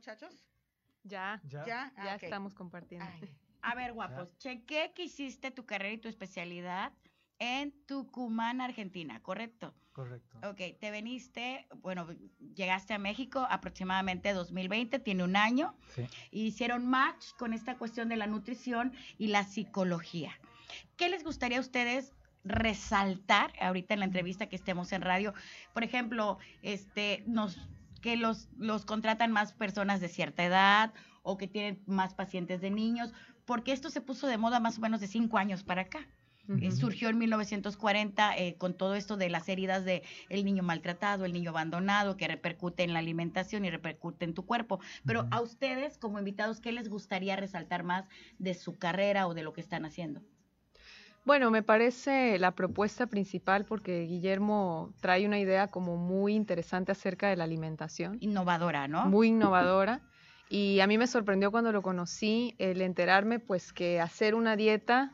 muchachos? Ya, Ya. Ya, ya Ah, estamos compartiendo. Ay, A ver, guapos, chequé que hiciste tu carrera y tu especialidad en Tucumán, Argentina, ¿correcto? Correcto. Ok, te veniste, bueno, llegaste a México aproximadamente 2020, tiene un año, Sí. y hicieron match con esta cuestión de la nutrición y la psicología. ¿Qué les gustaría a ustedes resaltar ahorita en la entrevista que estemos en radio? Por ejemplo, este, nos, que los, los contratan más personas de cierta edad o que tienen más pacientes de niños, porque esto se puso de moda más o menos de cinco años para acá. Eh, Ujú. surgió en 1940 eh, con todo esto de las heridas de el niño maltratado, el niño abandonado, que repercute en la alimentación y repercute en tu cuerpo. Pero a ustedes, como invitados, ¿qué les gustaría resaltar más de su carrera o de lo que están haciendo? Bueno, me parece la propuesta principal porque Guillermo trae una idea como muy interesante acerca de la alimentación, Innovadora, ¿no? muy innovadora. Y a mí me sorprendió cuando lo conocí el enterarme pues que hacer una dieta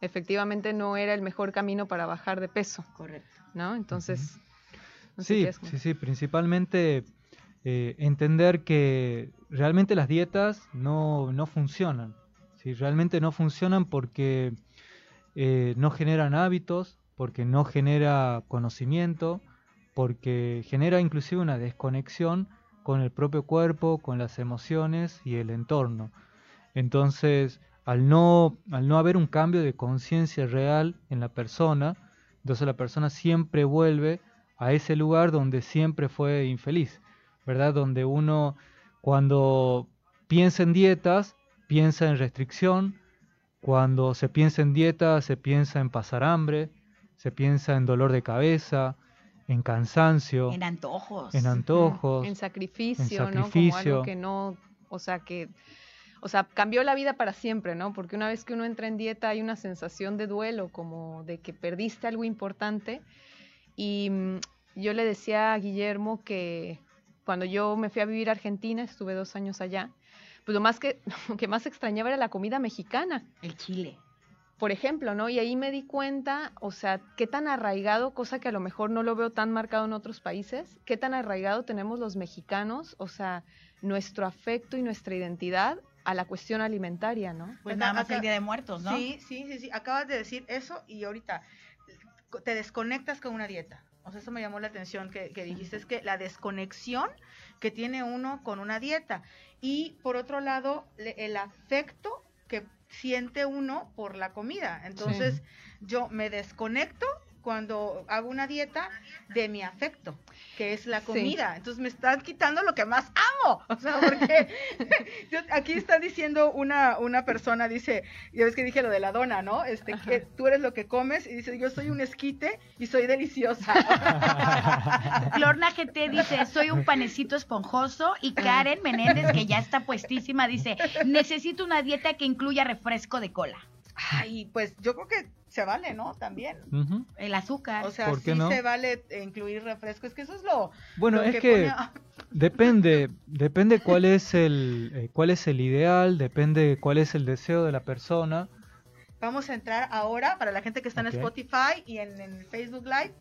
efectivamente no era el mejor camino para bajar de peso, Correcto. ¿no? Entonces, no sé Sí, qué es como- sí, sí, principalmente eh, entender que realmente las dietas no, no funcionan. ¿sí? Realmente no funcionan porque eh, no generan hábitos, porque no genera conocimiento, porque genera inclusive una desconexión con el propio cuerpo, con las emociones y el entorno. Entonces, al no, al no haber un cambio de conciencia real en la persona, entonces la persona siempre vuelve a ese lugar donde siempre fue infeliz, ¿verdad? Donde uno cuando piensa en dietas, piensa en restricción, cuando se piensa en dieta, se piensa en pasar hambre, se piensa en dolor de cabeza, en cansancio, En antojos. en antojos. en sacrificio, en ¿no? Como algo que no, o sea, que, o sea, cambió la vida para siempre, ¿no? Porque una vez que uno entra en dieta hay una sensación de duelo, como de que perdiste algo importante. Y mm, yo le decía a Guillermo que cuando yo me fui a vivir a Argentina, estuve dos años allá, pues lo más que, lo que más extrañaba era la comida mexicana El chile. por ejemplo, ¿no? Y ahí me di cuenta, o sea, qué tan arraigado, cosa que a lo mejor no lo veo tan marcado en otros países, qué tan arraigado tenemos los mexicanos, o sea, nuestro afecto y nuestra identidad a la cuestión alimentaria, ¿no? Pues nada más acá- el Día de Muertos, ¿no? Sí, sí, sí, sí. Acabas de decir eso y ahorita te desconectas con una dieta. O sea, eso me llamó la atención que, que dijiste, es que la desconexión que tiene uno con una dieta. Y por otro lado, le- el afecto que siente uno por la comida. Entonces, yo me desconecto cuando hago una dieta de mi afecto, que es la Sí. comida. Entonces me están quitando lo que más amo. O sea, porque yo- aquí está diciendo una, una persona, dice, ya ves que dije lo de la dona, ¿no? Este, que tú eres lo que comes y dice, yo soy un esquite y soy deliciosa. Lorna GT dice, soy un panecito esponjoso. Y Karen Menéndez, que ya está puestísima, dice, necesito una dieta que incluya refresco de cola. Ay, pues yo creo que se vale, ¿no? También. El azúcar. O sea, ¿Por qué sí no? se vale incluir refresco. Es que eso es lo, Bueno, lo es que pone- depende, depende cuál es el eh, cuál es el ideal, depende cuál es el deseo de la persona. Vamos a entrar ahora para la gente que está en Spotify y en, en Facebook Live.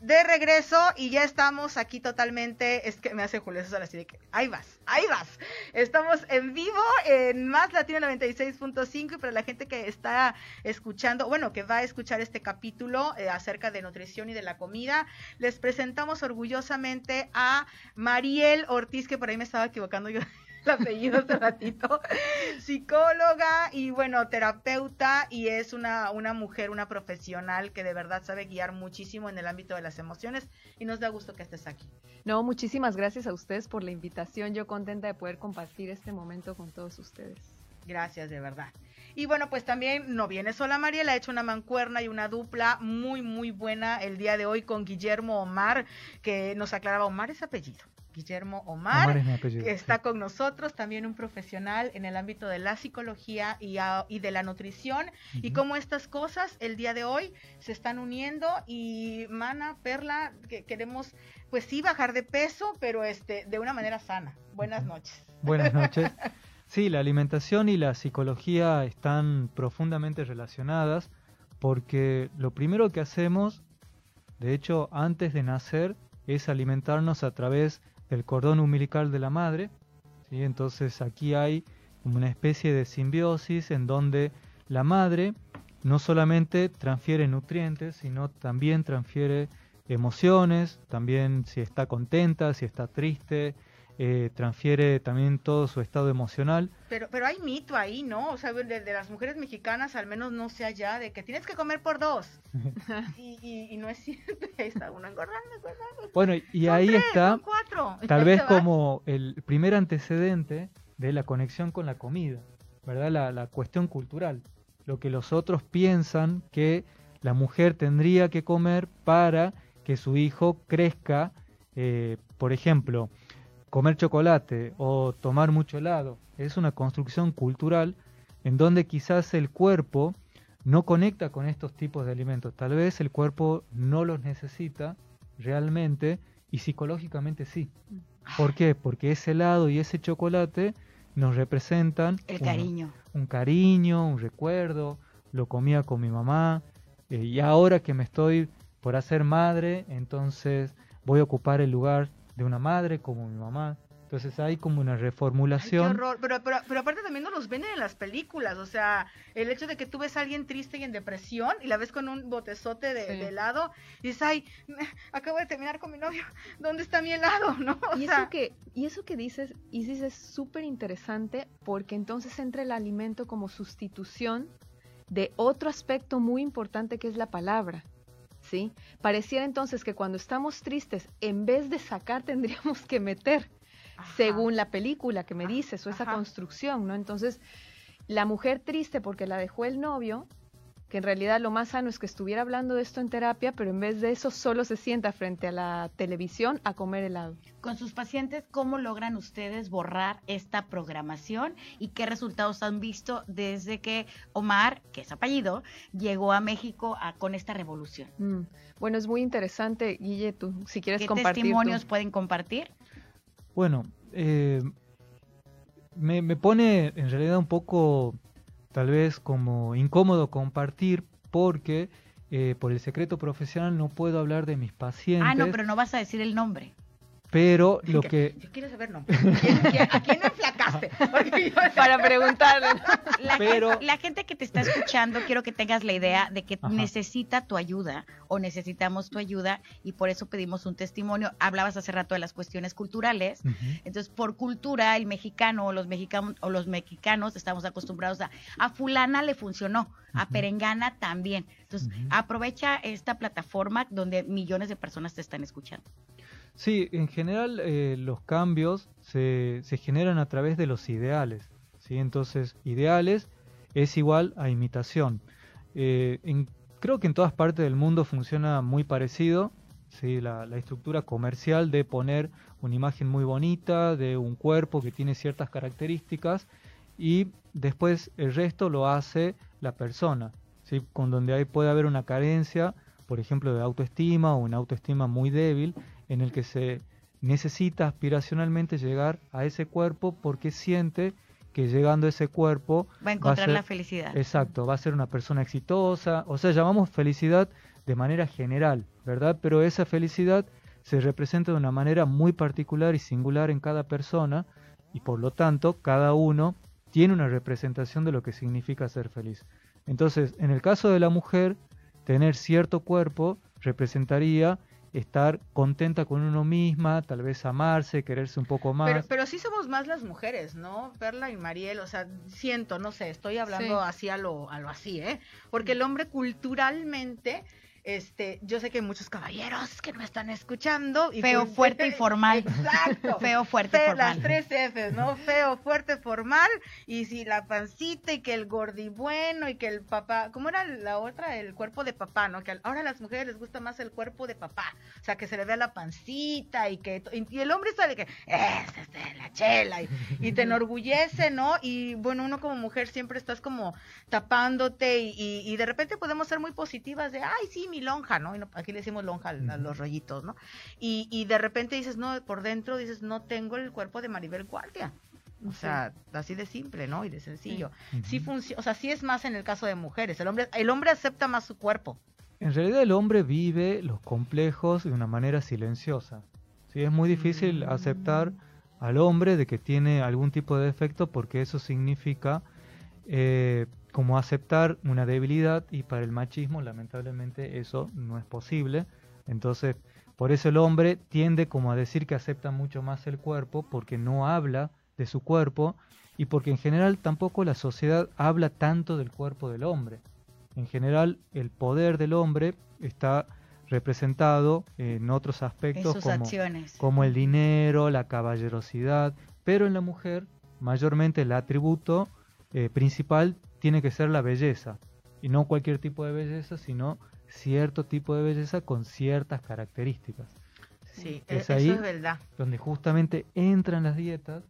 De regreso y ya estamos aquí totalmente. Es que me hace Julio César así de que ahí vas, ahí vas. Estamos en vivo en Más Latino 96.5 y para la gente que está escuchando, bueno, que va a escuchar este capítulo eh, acerca de nutrición y de la comida, les presentamos orgullosamente a Mariel Ortiz, que por ahí me estaba equivocando yo el apellido hace ratito, psicóloga y bueno, terapeuta y es una, una mujer, una profesional que de verdad sabe guiar muchísimo en el ámbito de las emociones y nos da gusto que estés aquí. No, muchísimas gracias a ustedes por la invitación. Yo contenta de poder compartir este momento con todos ustedes. Gracias, de verdad. Y bueno, pues también no viene sola Mariela, ha hecho una mancuerna y una dupla muy, muy buena el día de hoy con Guillermo Omar, que nos aclaraba, Omar es apellido. Guillermo Omar, es que está con nosotros, también un profesional en el ámbito de la psicología y, a- y de la nutrición, y cómo estas cosas el día de hoy se están uniendo y Mana, Perla, que queremos pues sí bajar de peso, pero este de una manera sana. Buenas noches. Buenas noches. Sí, la alimentación y la psicología están profundamente relacionadas porque lo primero que hacemos, de hecho, antes de nacer, es alimentarnos a través del cordón umbilical de la madre, ¿sí? Entonces aquí hay una especie de simbiosis en donde la madre no solamente transfiere nutrientes, sino también transfiere emociones, también si está contenta, si está triste, eh, transfiere también todo su estado emocional. Pero, pero hay mito ahí, ¿no? O sea, de, de las mujeres mexicanas, al menos no sé allá, de que tienes que comer por dos. y, y, y no es cierto, ahí está uno engordando, engordando. Bueno, y Son ahí tres, está cuatro. tal vez como el primer antecedente de la conexión con la comida, ¿verdad? La, la cuestión cultural, lo que los otros piensan que la mujer tendría que comer para que su hijo crezca, eh, por ejemplo, comer chocolate o tomar mucho helado. Es una construcción cultural en donde quizás el cuerpo no conecta con estos tipos de alimentos. Tal vez el cuerpo no los necesita realmente y psicológicamente sí. ¿Por qué? Porque ese helado y ese chocolate nos representan El un- cariño. un cariño, un recuerdo, lo comía con mi mamá, eh, y ahora que me estoy por hacer madre, entonces voy a ocupar el lugar de una madre como mi mamá. Entonces hay como una Ay, qué reformulación. horror. Pero, pero, pero aparte también nos los venden en las películas. O sea, el hecho de que tú ves a alguien triste y en depresión y la ves con un botezote de, Sí. de helado y dices, ay, acabo de terminar con mi novio. ¿Dónde está mi helado? ¿No? O Y sea, eso, que, y eso que dices, Isis, es súper interesante porque entonces entra el alimento como sustitución de otro aspecto muy importante que es la palabra. ¿Sí? Pareciera entonces que cuando estamos tristes, en vez de sacar, tendríamos que meter, ajá. según la película que me Ajá, dices, o esa ajá. construcción, ¿no? Entonces, la mujer triste porque la dejó el novio, que en realidad lo más sano es que estuviera hablando de esto en terapia, pero en vez de eso solo se sienta frente a la televisión a comer helado. Con sus pacientes, ¿cómo logran ustedes borrar esta programación y qué resultados han visto desde que Omar, que es apellido, llegó a México a- con esta revolución? Mm, Bueno, es muy interesante, Guille, tú, si quieres ¿Qué compartir. testimonios tú. pueden compartir? Bueno, eh, me, me pone en realidad un poco, tal vez como incómodo compartir porque eh, por el secreto profesional no puedo hablar de mis pacientes, Ah, no, pero no vas a decir el nombre. Pero lo que... Yo quiero saber, no. ¿Quién- quién- ¿A quién enflacaste? Para preguntarle. La, Pero- gente, la gente que te está escuchando, quiero que tengas la idea de que Ajá. necesita tu ayuda o necesitamos tu ayuda y por eso pedimos un testimonio. Hablabas hace rato de las cuestiones culturales. Entonces, por cultura, el mexicano o los mexicanos o los mexicanos estamos acostumbrados a a fulana le funcionó, a perengana también. Entonces, aprovecha esta plataforma donde millones de personas te están escuchando. Sí, en general eh, los cambios se, se generan a través de los ideales. ¿sí? Entonces, ideales es igual a imitación. Eh, en- creo que en todas partes del mundo funciona muy parecido. ¿sí? La, la estructura comercial de poner una imagen muy bonita, de un cuerpo que tiene ciertas características y después el resto lo hace la persona. ¿sí? Con donde ahí puede haber una carencia, por ejemplo, de autoestima o una autoestima muy débil en el que se necesita aspiracionalmente llegar a ese cuerpo porque siente que llegando a ese cuerpo Va a encontrar ser- la felicidad. Exacto, va a ser una persona exitosa, o sea, llamamos felicidad de manera general, ¿verdad? Pero esa felicidad se representa de una manera muy particular y singular en cada persona y por lo tanto cada uno tiene una representación de lo que significa ser feliz. Entonces, en el caso de la mujer, tener cierto cuerpo representaría estar contenta con uno misma, tal vez amarse, quererse un poco más. Pero, pero sí somos más las mujeres, ¿no? Perla y Mariel, o sea, siento, no sé, estoy hablando Sí. así a lo, a lo así, ¿eh? Porque el hombre culturalmente, este, yo sé que hay muchos caballeros que no están escuchando. Y Feo, pues- fuerte y formal. Exacto. Feo, fuerte, Fe- formal. Las tres Fs, ¿no? Feo, fuerte, formal, y si la pancita, y que el gordibueno, y que el papá, ¿cómo era la otra? El cuerpo de papá, ¿no? Que ahora a las mujeres les gusta más el cuerpo de papá, o sea, que se le vea la pancita, y que, y, y el hombre sabe que, esa es la chela, y, y te enorgullece, ¿no? Y bueno, uno como mujer siempre estás como tapándote, y, y, y de repente podemos ser muy positivas de, ay, sí, mi lonja, ¿no? Y no- aquí le decimos lonja a los rollitos, ¿no? Y, y de repente dices, no, por dentro dices, no tengo el cuerpo de Maribel Guardia. O sea, así de simple, ¿no? Y de sencillo. Sí funciona, o sea, sí es más en el caso de mujeres. El hombre, el hombre acepta más su cuerpo. En realidad el hombre vive los complejos de una manera silenciosa. ¿sí? Es muy difícil Mm. aceptar al hombre de que tiene algún tipo de defecto porque eso significa eh, como aceptar una debilidad y para el machismo lamentablemente eso no es posible. Entonces, por eso el hombre tiende como a decir que acepta mucho más el cuerpo porque no habla de su cuerpo y porque en general tampoco la sociedad habla tanto del cuerpo del hombre. En general el poder del hombre está representado en otros aspectos como, como el dinero, la caballerosidad, pero en la mujer mayormente el atributo eh, principal tiene que ser la belleza, y no cualquier tipo de belleza, sino cierto tipo de belleza con ciertas características. Sí, e-, es ahí verdad. Donde justamente entran las dietas,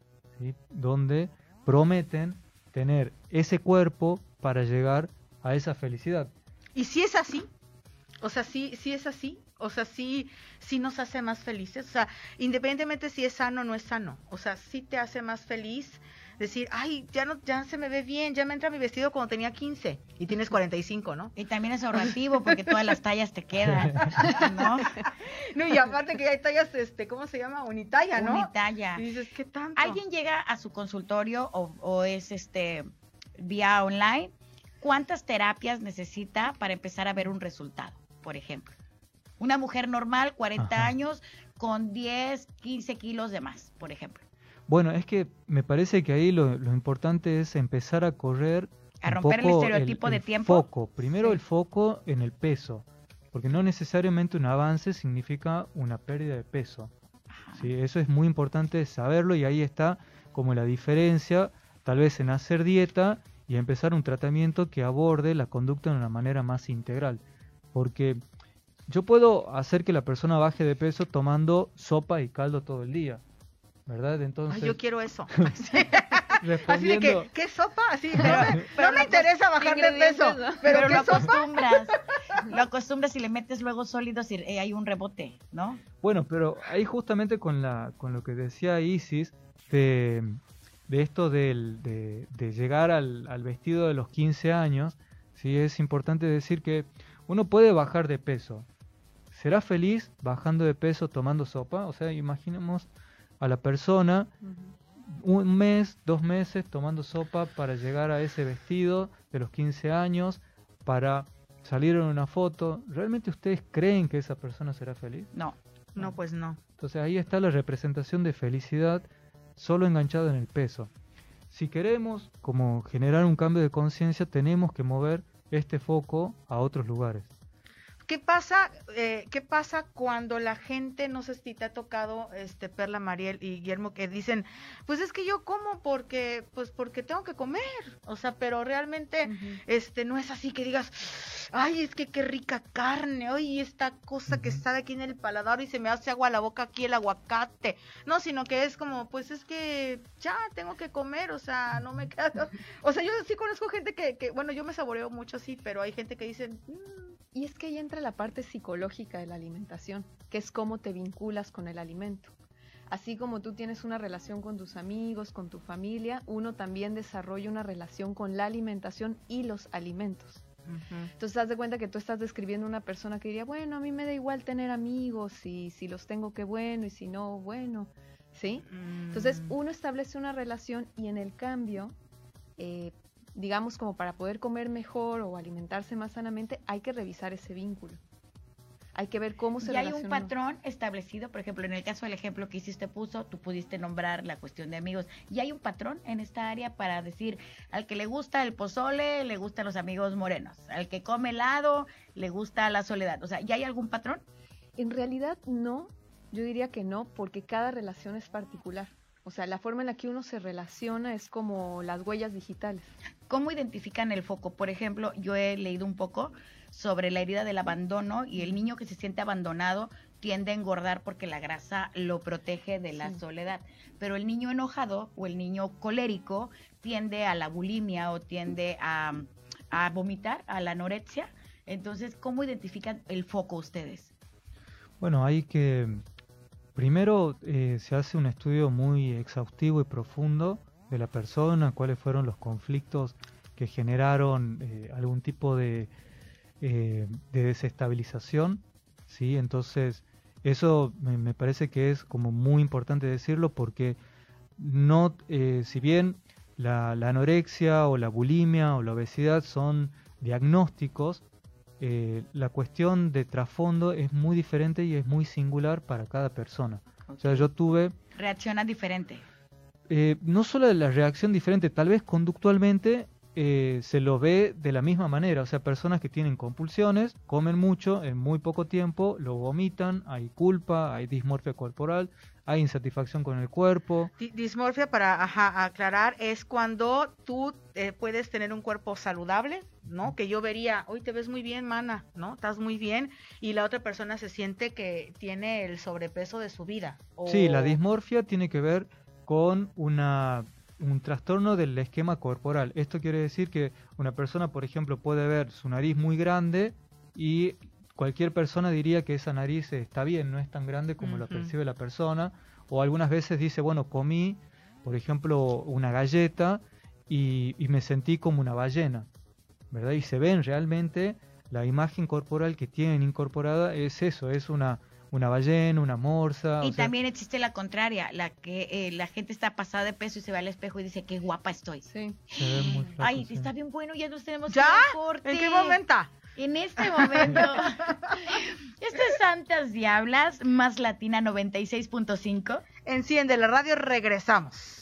donde prometen tener ese cuerpo para llegar a esa felicidad. Y si es así, o sea, sí, sí es así, o sea, sí, sí nos hace más felices, o sea, independientemente si es sano o no es sano, o sea, sí te hace más feliz decir, ay, ya no, ya se me ve bien, ya me entra mi vestido cuando tenía 15 y tienes 45, ¿no? Y también es ahorrativo porque todas las tallas te quedan, ¿no? No, y aparte que hay tallas, este, ¿cómo se llama? Unitalla, ¿no? Unitalla. Y dices, ¿qué tanto? ¿Alguien llega a su consultorio o, o es este vía online? ¿Cuántas terapias necesita para empezar a ver un resultado, por ejemplo? Una mujer normal, 40 años, con 10, 15 kilos de más, por ejemplo. Bueno, es que me parece que ahí lo, importante es empezar a correr. A romper el estereotipo de tiempo. Foco. Primero el foco en el peso. Porque no necesariamente un avance significa una pérdida de peso. ¿sí? Eso es muy importante saberlo y ahí está como la diferencia, tal vez en hacer dieta y empezar un tratamiento que aborde la conducta de una manera más integral. Porque yo puedo hacer que la persona baje de peso tomando sopa y caldo todo el día ¿verdad? Entonces... yo quiero eso. Así de que, ¿qué sopa? Así, no, me, interesa bajar de peso, pero, lo acostumbras. lo acostumbras y le metes luego sólidos y eh, hay un rebote, ¿no? Bueno, pero ahí justamente con, la, con lo que decía Isis, de, de esto del, de, de, llegar al, al, vestido de los 15 años, sí es importante decir que uno puede bajar de peso. ¿Será feliz bajando de peso tomando sopa? O sea, imaginemos a la persona un mes, dos meses tomando sopa para llegar a ese vestido de los 15 años, para salir en una foto. ¿Realmente ustedes creen que esa persona será feliz? No, no, pues no. Entonces ahí está la representación de felicidad solo enganchado en el peso. Si queremos como generar un cambio de conciencia, tenemos que mover este foco a otros lugares. ¿Qué pasa, eh, ¿Qué pasa cuando la gente, no sé si te ha tocado, este, Perla, Mariel y Guillermo, que dicen, pues es que yo como porque, pues porque tengo que comer, o sea, pero realmente, este, no es así que digas, ay, es que qué rica carne, oye, esta cosa que está aquí en el paladar y se me hace agua a la boca aquí el aguacate, no, sino que es como, pues es que ya tengo que comer, o sea, no me queda, o sea, yo sí conozco gente que, que bueno, yo me saboreo mucho así, pero hay gente que dice, mm, y es que ahí entra la parte psicológica de la alimentación, que es cómo te vinculas con el alimento. Así como tú tienes una relación con tus amigos, con tu familia, uno también desarrolla una relación con la alimentación y los alimentos. Entonces, haz de cuenta que tú estás describiendo una persona que diría, bueno, a mí me da igual tener amigos, y si los tengo, qué bueno, y si no, bueno, ¿sí? Entonces, mm. uno establece una relación y en el cambio, eh, digamos, como para poder comer mejor o alimentarse más sanamente, hay que revisar ese vínculo. Hay que ver cómo se Y hay un patrón establecido, por ejemplo, en el caso del ejemplo que hiciste puso, tú pudiste nombrar la cuestión de amigos. Y hay un patrón en esta área para decir, al que le gusta el pozole, le gustan los amigos morenos. Al que come helado, le gusta la soledad. O sea, ¿ya hay algún patrón? En realidad no, yo diría que no, porque cada relación es particular. O sea, la forma en la que uno se relaciona es como las huellas digitales. ¿Cómo identifican el foco? Por ejemplo, yo he leído un poco sobre la herida del abandono y el niño que se siente abandonado tiende a engordar porque la grasa lo protege de la soledad. Pero el niño enojado o el niño colérico tiende a la bulimia o tiende a, a vomitar, a la anorexia. Entonces, ¿cómo identifican el foco ustedes? Bueno, hay que Primero eh, se hace un estudio muy exhaustivo y profundo de la persona, cuáles fueron los conflictos que generaron eh, algún tipo de, eh, de, desestabilización, ¿sí? Entonces, eso me, parece que es como muy importante decirlo porque no, eh, si bien la, la anorexia o la bulimia o la obesidad son diagnósticos, eh, la cuestión de trasfondo es muy diferente y es muy singular para cada persona. O sea, yo tuve Reacciona diferente. Eh, no solo la reacción diferente, tal vez conductualmente eh, se lo ve de la misma manera. O sea, personas que tienen compulsiones, comen mucho en muy poco tiempo, lo vomitan, hay culpa, hay dismorfia corporal, hay insatisfacción con el cuerpo. Di- Dismorfia, para ajá, aclarar, es cuando tú eh, puedes tener un cuerpo saludable, ¿no? Que yo vería, hoy te ves muy bien, mana, ¿no? Estás muy bien, y la otra persona se siente que tiene el sobrepeso de su vida. o- Sí, la dismorfia tiene que ver con una, un trastorno del esquema corporal. Esto quiere decir que una persona, por ejemplo, puede ver su nariz muy grande y cualquier persona diría que esa nariz está bien, no es tan grande como la percibe la persona. O algunas veces dice, bueno, comí, por ejemplo, una galleta y, y me sentí como una ballena, ¿verdad? Y se ven realmente la imagen corporal que tienen incorporada es eso, es una, una ballena, una morsa. Y o sea, también existe la contraria, la que eh, la gente está pasada de peso y se ve al espejo y dice, qué guapa estoy. Sí. se ve muy flaco, Ay, sí. está bien bueno, ya nos tenemos ¿Ya? que. ¿En qué momento? En este momento. Esto es Santas Diablas, más Latina 96.5. Enciende la radio, regresamos.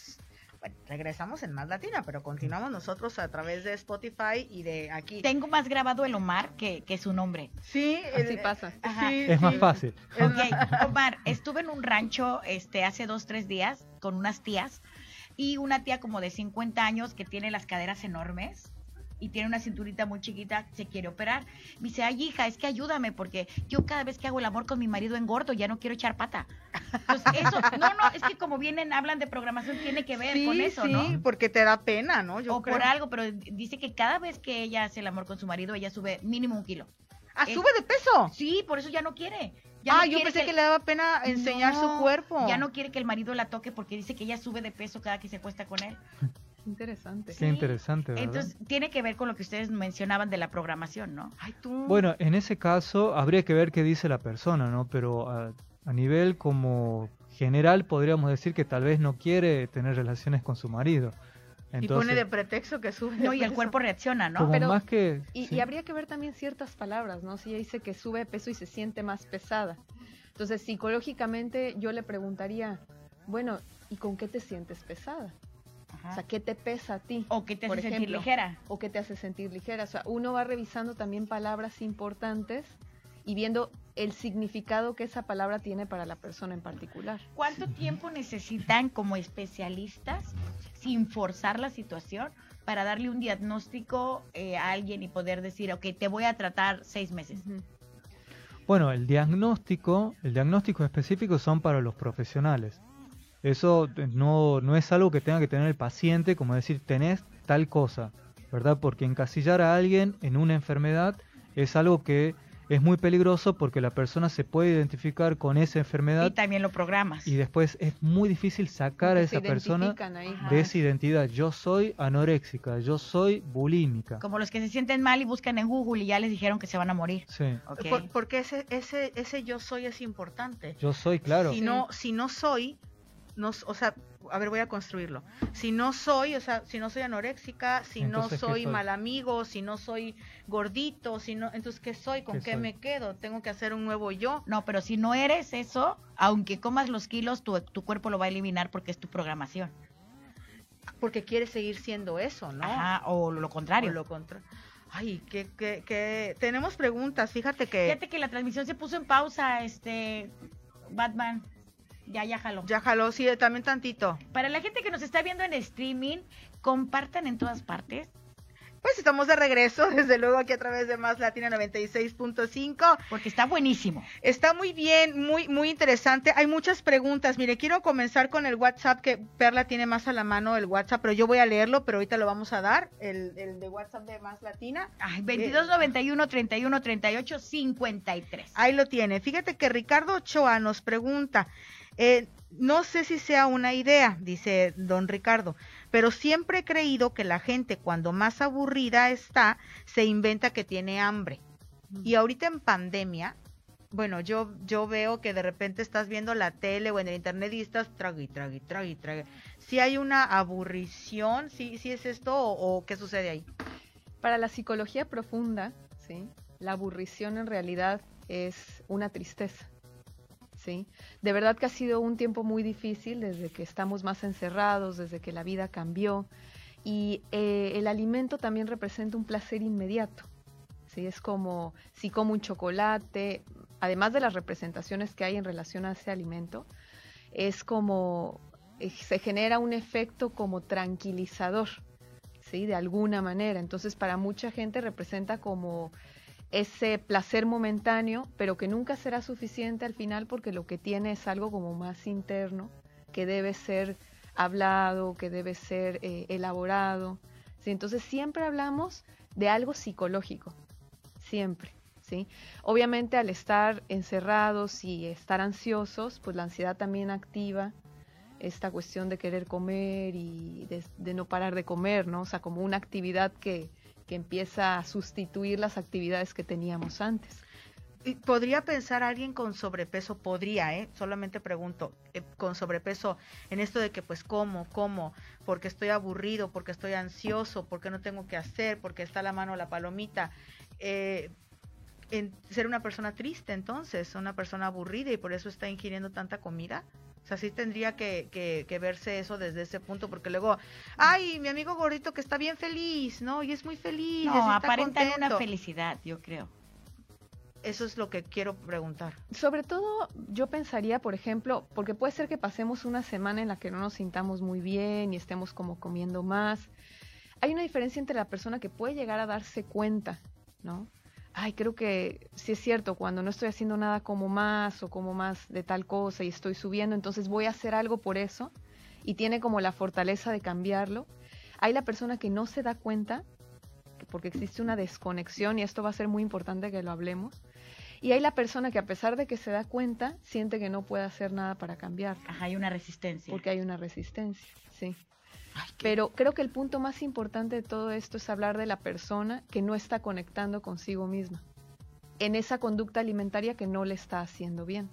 Bueno, regresamos en Más Latina, pero continuamos nosotros a través de Spotify y de aquí. Tengo más grabado el Omar que, que su nombre. Sí, Así el- pasa. Ajá. sí, Es más fácil. Ok, Omar, estuve en un rancho este hace dos, tres días con unas tías y una tía como de 50 años que tiene las caderas enormes y tiene una cinturita muy chiquita, se quiere operar. Me dice, ay hija, es que ayúdame porque yo cada vez que hago el amor con mi marido engordo, ya no quiero echar pata. Entonces, eso, no, no, es que como vienen, hablan de programación, tiene que ver sí, con eso, sí, ¿no? porque te da pena, ¿no? Yo o creo. por algo, pero dice que cada vez que ella hace el amor con su marido, ella sube mínimo un kilo. Ah, es- sube de peso. Sí, por eso ya no quiere. Ya ah, no yo pensé que, le daba pena enseñar No, su cuerpo. Ya no quiere que el marido la toque porque dice que ella sube de peso cada que se acuesta con él. Interesante. Qué interesante, ¿verdad? Entonces, tiene que ver con lo que ustedes mencionaban de la programación, ¿no? Ay, tú. Bueno, en ese caso habría que ver qué dice la persona, ¿no? Pero a, a nivel como general podríamos decir que tal vez no quiere tener relaciones con su marido. y Entonces, pone de pretexto que sube. No, y el cuerpo reacciona, ¿no? como Pero- más que... Y, sí. y habría que ver también ciertas palabras, ¿no? Si ella dice que sube de peso y se siente más pesada. Entonces, psicológicamente yo le preguntaría, bueno, ¿y con qué te sientes pesada? Ajá. O sea, ¿qué te pesa a ti? o que te por hace sentir ligera. ¿O qué te hace sentir ligera? O sea, uno va revisando también palabras importantes y viendo el significado que esa palabra tiene para la persona en particular. ¿Cuánto tiempo necesitan como especialistas, sin forzar la situación, para darle un diagnóstico eh, a alguien y poder decir, ok, te voy a tratar seis meses? Bueno, el diagnóstico, el diagnóstico específico son para los profesionales. Eso no, no es algo que tenga que tener el paciente, como decir, tenés tal cosa, ¿verdad? Porque encasillar a alguien en una enfermedad es algo que es muy peligroso porque la persona se puede identificar con esa Y enfermedad también lo programas. y después es muy difícil sacar a esa persona ahí. De esa identidad. Yo soy anoréxica, yo soy bulímica. Como los que se sienten mal y buscan en Google y ya les dijeron que se van a morir. Sí. Por- porque ese, ese, ese yo soy es importante. yo soy, claro. Si no, si no soy, no, o sea, a ver, voy a construirlo. Si no soy, o sea, si no soy anoréxica, si Entonces, no ¿qué soy, soy? mal amigo, si no soy gordito, si no, entonces ¿qué soy? ¿Con ¿Qué qué, soy? me quedo? Tengo que hacer un nuevo yo. No, pero si no eres eso, aunque comas los kilos, tu, tu cuerpo lo va a eliminar porque es tu programación. Porque quiere seguir siendo eso, ¿no? Ajá, o lo contrario. O lo contra- Ay, que, que, que tenemos preguntas. Fíjate que Fíjate que la transmisión se puso en pausa, este Batman. Ya, ya jaló. ya jaló, sí, también tantito. Para la gente que nos está viendo en streaming, compartan en todas partes, Pues estamos de regreso, desde luego aquí a través de Más Latina 96.5. porque está buenísimo. Está muy bien, muy, muy interesante. Hay muchas preguntas. Mire, quiero comenzar con el WhatsApp, que Perla tiene más a la mano el WhatsApp, pero yo voy a leerlo, pero ahorita lo vamos a dar, el, el de WhatsApp de Más Latina. Ay, 22 91 31 38 53. Ahí lo tiene. Fíjate que Ricardo Ochoa nos pregunta, eh, no sé si sea una idea, dice don Ricardo, pero siempre he creído que la gente cuando más aburrida está, se inventa que tiene hambre. Y ahorita en pandemia, bueno, yo, yo veo que de repente estás viendo la tele o en el internet y estás trague, trague, trague, trague. Si hay una aburrición, si ¿sí, es esto o, qué sucede ahí? Para la psicología profunda, ¿sí? La aburrición en realidad es una tristeza. De verdad que ha sido un tiempo muy difícil desde que estamos más encerrados, desde que la vida cambió y eh, el alimento también representa un placer inmediato. ¿sí? Es como si como un chocolate, además de las representaciones que hay en relación a ese alimento, es como eh, se genera un efecto como tranquilizador, ¿sí? De alguna manera. Entonces, para mucha gente representa como ese placer momentáneo, pero que nunca será suficiente al final porque lo que tiene es algo como más interno, que debe ser hablado, que debe ser eh, elaborado. ¿sí? Entonces, siempre hablamos de algo psicológico, siempre. ¿sí? Obviamente al estar encerrados y estar ansiosos, pues la ansiedad también activa esta cuestión de querer comer y de, no parar de comer, ¿no? O sea, como una actividad que, que empieza a sustituir las actividades que teníamos antes. ¿Podría pensar alguien con sobrepeso? Podría, ¿eh? Solamente pregunto, eh, con sobrepeso, en esto de que pues como, como, porque estoy aburrido, porque estoy ansioso, porque no tengo que hacer, porque está la mano la palomita. Eh, en ser una persona triste entonces, una persona aburrida y por eso está ingiriendo tanta comida. O sea, sí tendría que, que, verse eso desde ese punto, porque luego, ay, mi amigo gordito que está bien feliz, ¿no? Y es muy feliz. No, aparenta una felicidad, yo creo. Eso es lo que quiero preguntar. Sobre todo, yo pensaría, por ejemplo, porque puede ser que pasemos una semana en la que no nos sintamos muy bien y estemos como comiendo más. Hay una diferencia entre la persona que puede llegar a darse cuenta, ¿no? Ay, creo que sí es cierto, cuando no estoy haciendo nada como más o como más de tal cosa y estoy subiendo, entonces voy a hacer algo por eso y tiene como la fortaleza de cambiarlo. Hay la persona que no se da cuenta, porque existe una desconexión y esto va a ser muy importante que lo hablemos. Y hay la persona que a pesar de que se da cuenta, siente que no puede hacer nada para cambiar. Ajá, hay una resistencia. Porque hay una resistencia, sí. Pero creo que el punto más importante de todo esto es hablar de la persona que no está conectando consigo misma, en esa conducta alimentaria que no le está haciendo bien.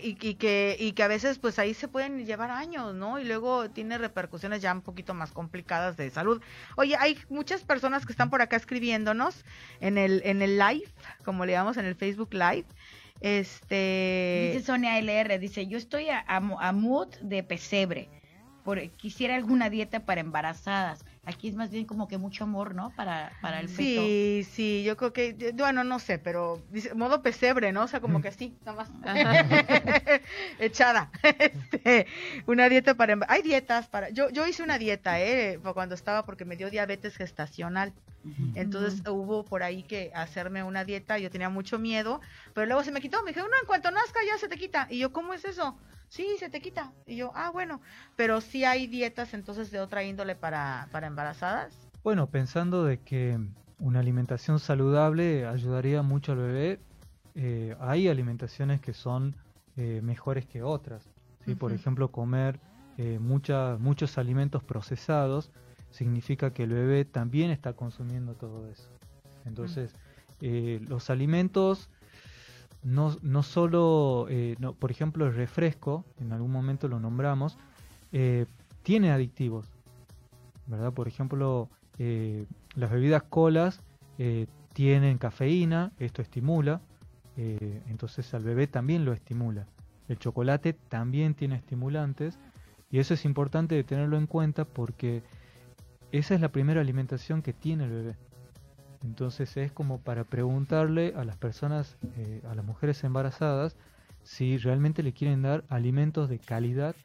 y, que, y que a veces pues ahí se pueden llevar años, ¿no? Y luego tiene repercusiones ya un poquito más complicadas de salud. Oye, hay muchas personas que están por acá escribiéndonos en el, en el live, como le llamamos en el Facebook Live. Este... Dice Sonia LR, dice, yo estoy a, a mood de pesebre quisiera alguna dieta para embarazadas. Aquí es más bien como que mucho amor, ¿no? Para, para el feto. Sí, sí, yo creo que, bueno, no sé, pero dice, modo pesebre, ¿no? O sea, como que así, nada más. Echada. Este, una dieta para Hay dietas para... Yo, yo hice una dieta, ¿eh? Cuando estaba, porque me dio diabetes gestacional. Entonces hubo por ahí que hacerme una dieta, yo tenía mucho miedo, pero luego se me quitó, me dije, no, en cuanto nazca ya se te quita. Y yo, ¿cómo es eso? Sí, se te quita. Y yo, ah, bueno, pero sí hay dietas entonces de otra índole para, para embarazadas. Bueno, pensando de que una alimentación saludable ayudaría mucho al bebé, eh, hay alimentaciones que son eh, mejores que otras. ¿sí? Por ejemplo, comer eh, muchos alimentos procesados significa que el bebé también está consumiendo todo eso. Entonces, los alimentos no, no solo, no, por ejemplo, el refresco, en algún momento lo nombramos, tiene adictivos, Por ejemplo, eh, las bebidas colas tienen cafeína, esto estimula, entonces al bebé también lo estimula. El chocolate también tiene estimulantes y eso es importante tenerlo en cuenta porque esa es la primera alimentación que tiene el bebé. Entonces es como para preguntarle a las personas, eh, a las mujeres embarazadas, si realmente le quieren dar alimentos de calidad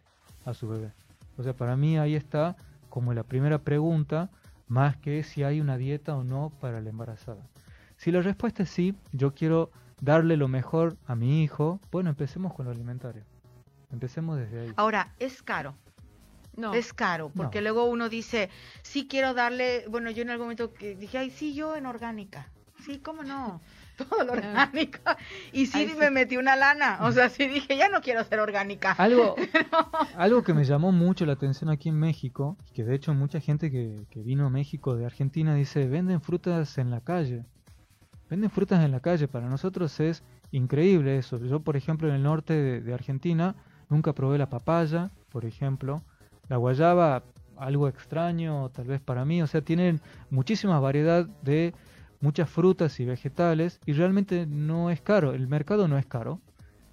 a su bebé. O sea, para mí ahí está como la primera pregunta, más que si hay una dieta o no para la embarazada. Si la respuesta es sí, yo quiero darle lo mejor a mi hijo, bueno, empecemos con lo alimentario. Empecemos desde ahí. Ahora, es caro. No. Es caro, porque luego uno dice, sí quiero darle, bueno, yo en algún momento dije, ay, sí, yo en orgánica. Sí, ¿cómo no? Todo lo orgánico. Y sí, me metí una lana. O sea, sí dije, ya no quiero ser orgánica. Algo, algo que me llamó mucho la atención aquí en México, y que de hecho mucha gente que, que vino a México de Argentina dice, venden frutas en la calle. Venden frutas en la calle. Para nosotros es increíble eso. Yo, por ejemplo, en el norte de, de Argentina nunca probé la papaya, por ejemplo. La guayaba, algo extraño tal vez para mí. O sea, tienen muchísima variedad de muchas frutas y vegetales y realmente no es caro. El mercado no es caro.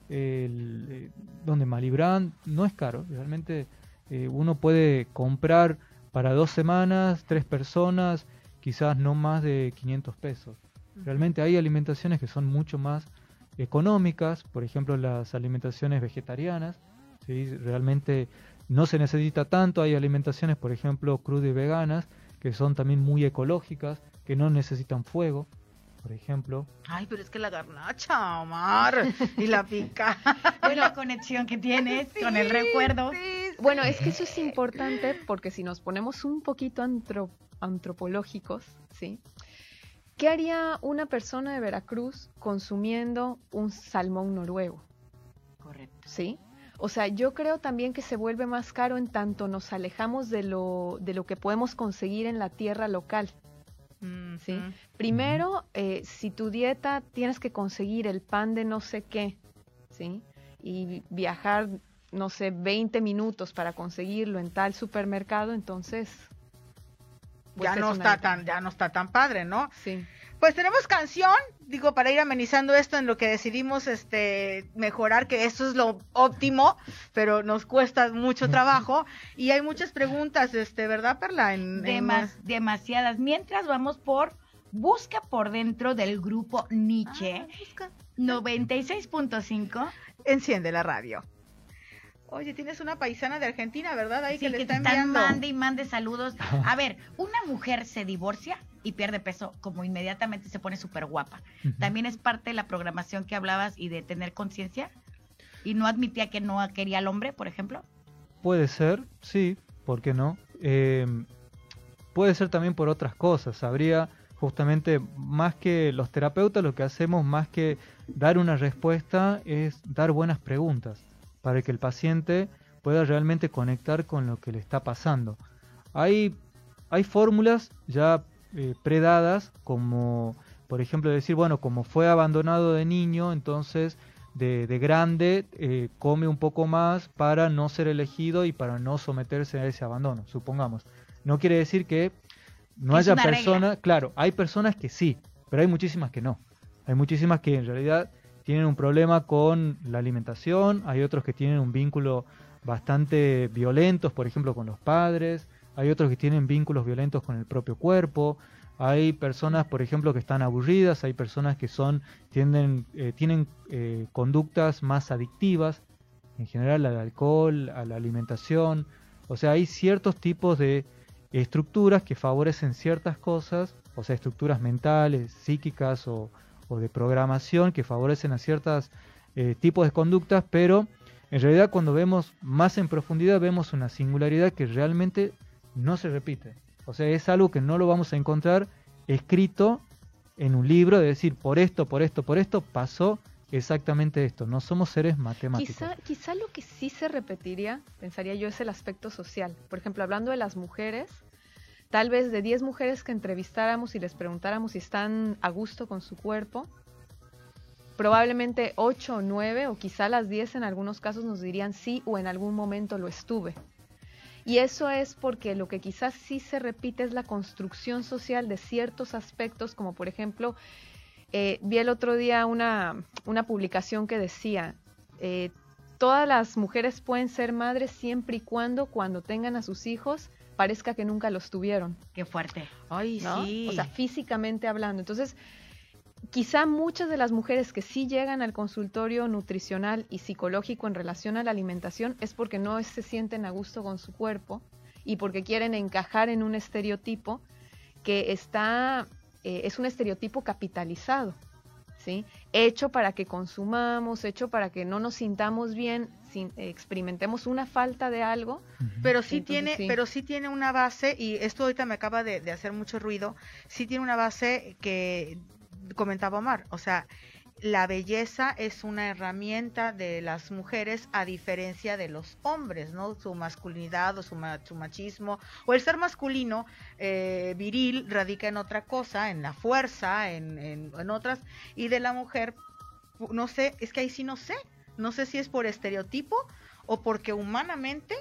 El, eh, donde Malibran no es caro. Realmente eh, uno puede comprar para dos semanas, tres personas, quizás no más de 500 pesos. Realmente hay alimentaciones que son mucho más económicas, por ejemplo las alimentaciones vegetarianas, ¿sí? realmente no se necesita tanto, hay alimentaciones por ejemplo crudas y veganas que son también muy ecológicas, que no necesitan fuego, por ejemplo. Ay, pero es que la garnacha, Omar, y la pica. Es la conexión que tienes con el recuerdo. Sí, sí. Bueno, es que eso es importante porque si nos ponemos un poquito antro- antropológicos, ¿sí? ¿Qué haría una persona de Veracruz consumiendo un salmón noruego? Correcto. ¿Sí? O sea, yo creo también que se vuelve más caro en tanto nos alejamos de lo, de lo que podemos conseguir en la tierra local. Sí. mm. Primero, eh, si tu dieta tienes que conseguir el pan de no sé qué, ¿sí? Y viajar, no sé, 20 minutos para conseguirlo en tal supermercado, entonces... pues Ya no está dieta. tan, ya no está tan padre, ¿no? Sí. Pues tenemos canción, digo, para ir amenizando esto en lo que decidimos este mejorar, que eso es lo óptimo, pero nos cuesta mucho trabajo. Y hay muchas preguntas, este, ¿verdad, Perla? En, en- Demas- demasiadas. Mientras vamos por Busca por dentro del grupo Nietzsche Ah, busca. 96.5. Enciende la radio. Oye, tienes una paisana de Argentina, ¿verdad? Ahí Sí, que le que está están enviando. mande y mande saludos. A ver, una mujer se divorcia y pierde peso como inmediatamente se pone súper guapa. También es parte de la programación que hablabas y de tener conciencia. Y no admitía que no quería al hombre, por ejemplo. Puede ser, sí, ¿por qué no? Eh, puede ser también por otras cosas. Habría justamente más que los terapeutas lo que hacemos más que dar una respuesta es dar buenas preguntas para que el paciente pueda realmente conectar con lo que le está pasando. Hay, hay fórmulas ya eh, predadas como por ejemplo decir, bueno, como fue abandonado de niño, entonces de, de grande eh, come un poco más para no ser elegido y para no someterse a ese abandono, supongamos. No quiere decir que no haya personas, claro, hay personas que sí, pero hay muchísimas que no. Hay muchísimas que en realidad tienen un problema con la alimentación, hay otros que tienen un vínculo bastante violentos, por ejemplo, con los padres, hay otros que tienen vínculos violentos con el propio cuerpo, hay personas, por ejemplo, que están aburridas, hay personas que son tienden, eh, tienen eh, conductas más adictivas, en general al alcohol, a la alimentación, o sea, hay ciertos tipos de estructuras que favorecen ciertas cosas, o sea, estructuras mentales, psíquicas o, o de programación que favorecen a ciertos tipos de conductas, pero en realidad cuando vemos más en profundidad vemos una singularidad que realmente no se repite. O sea, es algo que no lo vamos a encontrar escrito en un libro de decir por esto, por esto, por esto pasó exactamente esto. No somos seres matemáticos. Quizá, quizá lo que sí se repetiría, pensaría yo, es el aspecto social. Por ejemplo, hablando de las mujeres, tal vez de 10 mujeres que entrevistáramos y les preguntáramos si están a gusto con su cuerpo, probablemente 8 o 9 o quizá las 10 en algunos casos nos dirían sí o en algún momento lo estuve. Y eso es porque lo que quizás sí se repite es la construcción social de ciertos aspectos, como por ejemplo, eh, vi el otro día una, una publicación que decía, eh, todas las mujeres pueden ser madres siempre y cuando cuando tengan a sus hijos parezca que nunca los tuvieron, Qué fuerte. Ay, ¿no? sí. O sea, físicamente hablando. Entonces, quizá muchas de las mujeres que sí llegan al consultorio nutricional y psicológico en relación a la alimentación es porque no se sienten a gusto con su cuerpo y porque quieren encajar en un estereotipo que está, eh, es un estereotipo capitalizado, ¿sí? Hecho para que consumamos, hecho para que no nos sintamos bien, sin, experimentemos una falta de algo. Pero sí Entonces, tiene, sí. pero sí tiene una base, y esto ahorita me acaba de, de hacer mucho ruido, sí tiene una base que comentaba Omar, o sea, la belleza es una herramienta de las mujeres a diferencia de los hombres, ¿no? Su masculinidad o su, ma- su machismo, o el ser masculino eh, viril radica en otra cosa, en la fuerza, en, en, en otras, y de la mujer no sé, es que ahí sí no sé. No sé si es por estereotipo o porque humanamente,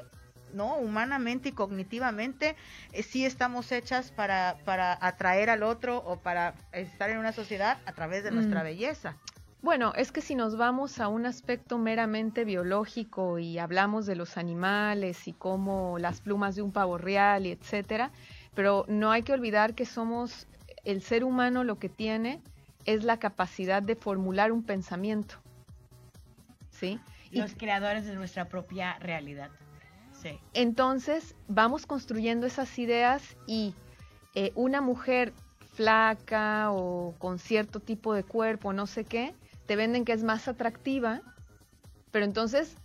¿no? Humanamente y cognitivamente eh, sí estamos hechas para, para atraer al otro o para estar en una sociedad a través de nuestra Mm. belleza. Bueno, es que si nos vamos a un aspecto meramente biológico y hablamos de los animales y cómo las plumas de un pavo real y etcétera, pero no hay que olvidar que somos el ser humano lo que tiene es la capacidad de formular un pensamiento. ¿Sí? Y Los creadores de nuestra propia realidad. Sí. entonces vamos construyendo esas ideas y eh, una mujer flaca o con cierto tipo de cuerpo, no sé qué, te venden que es más atractiva, pero entonces,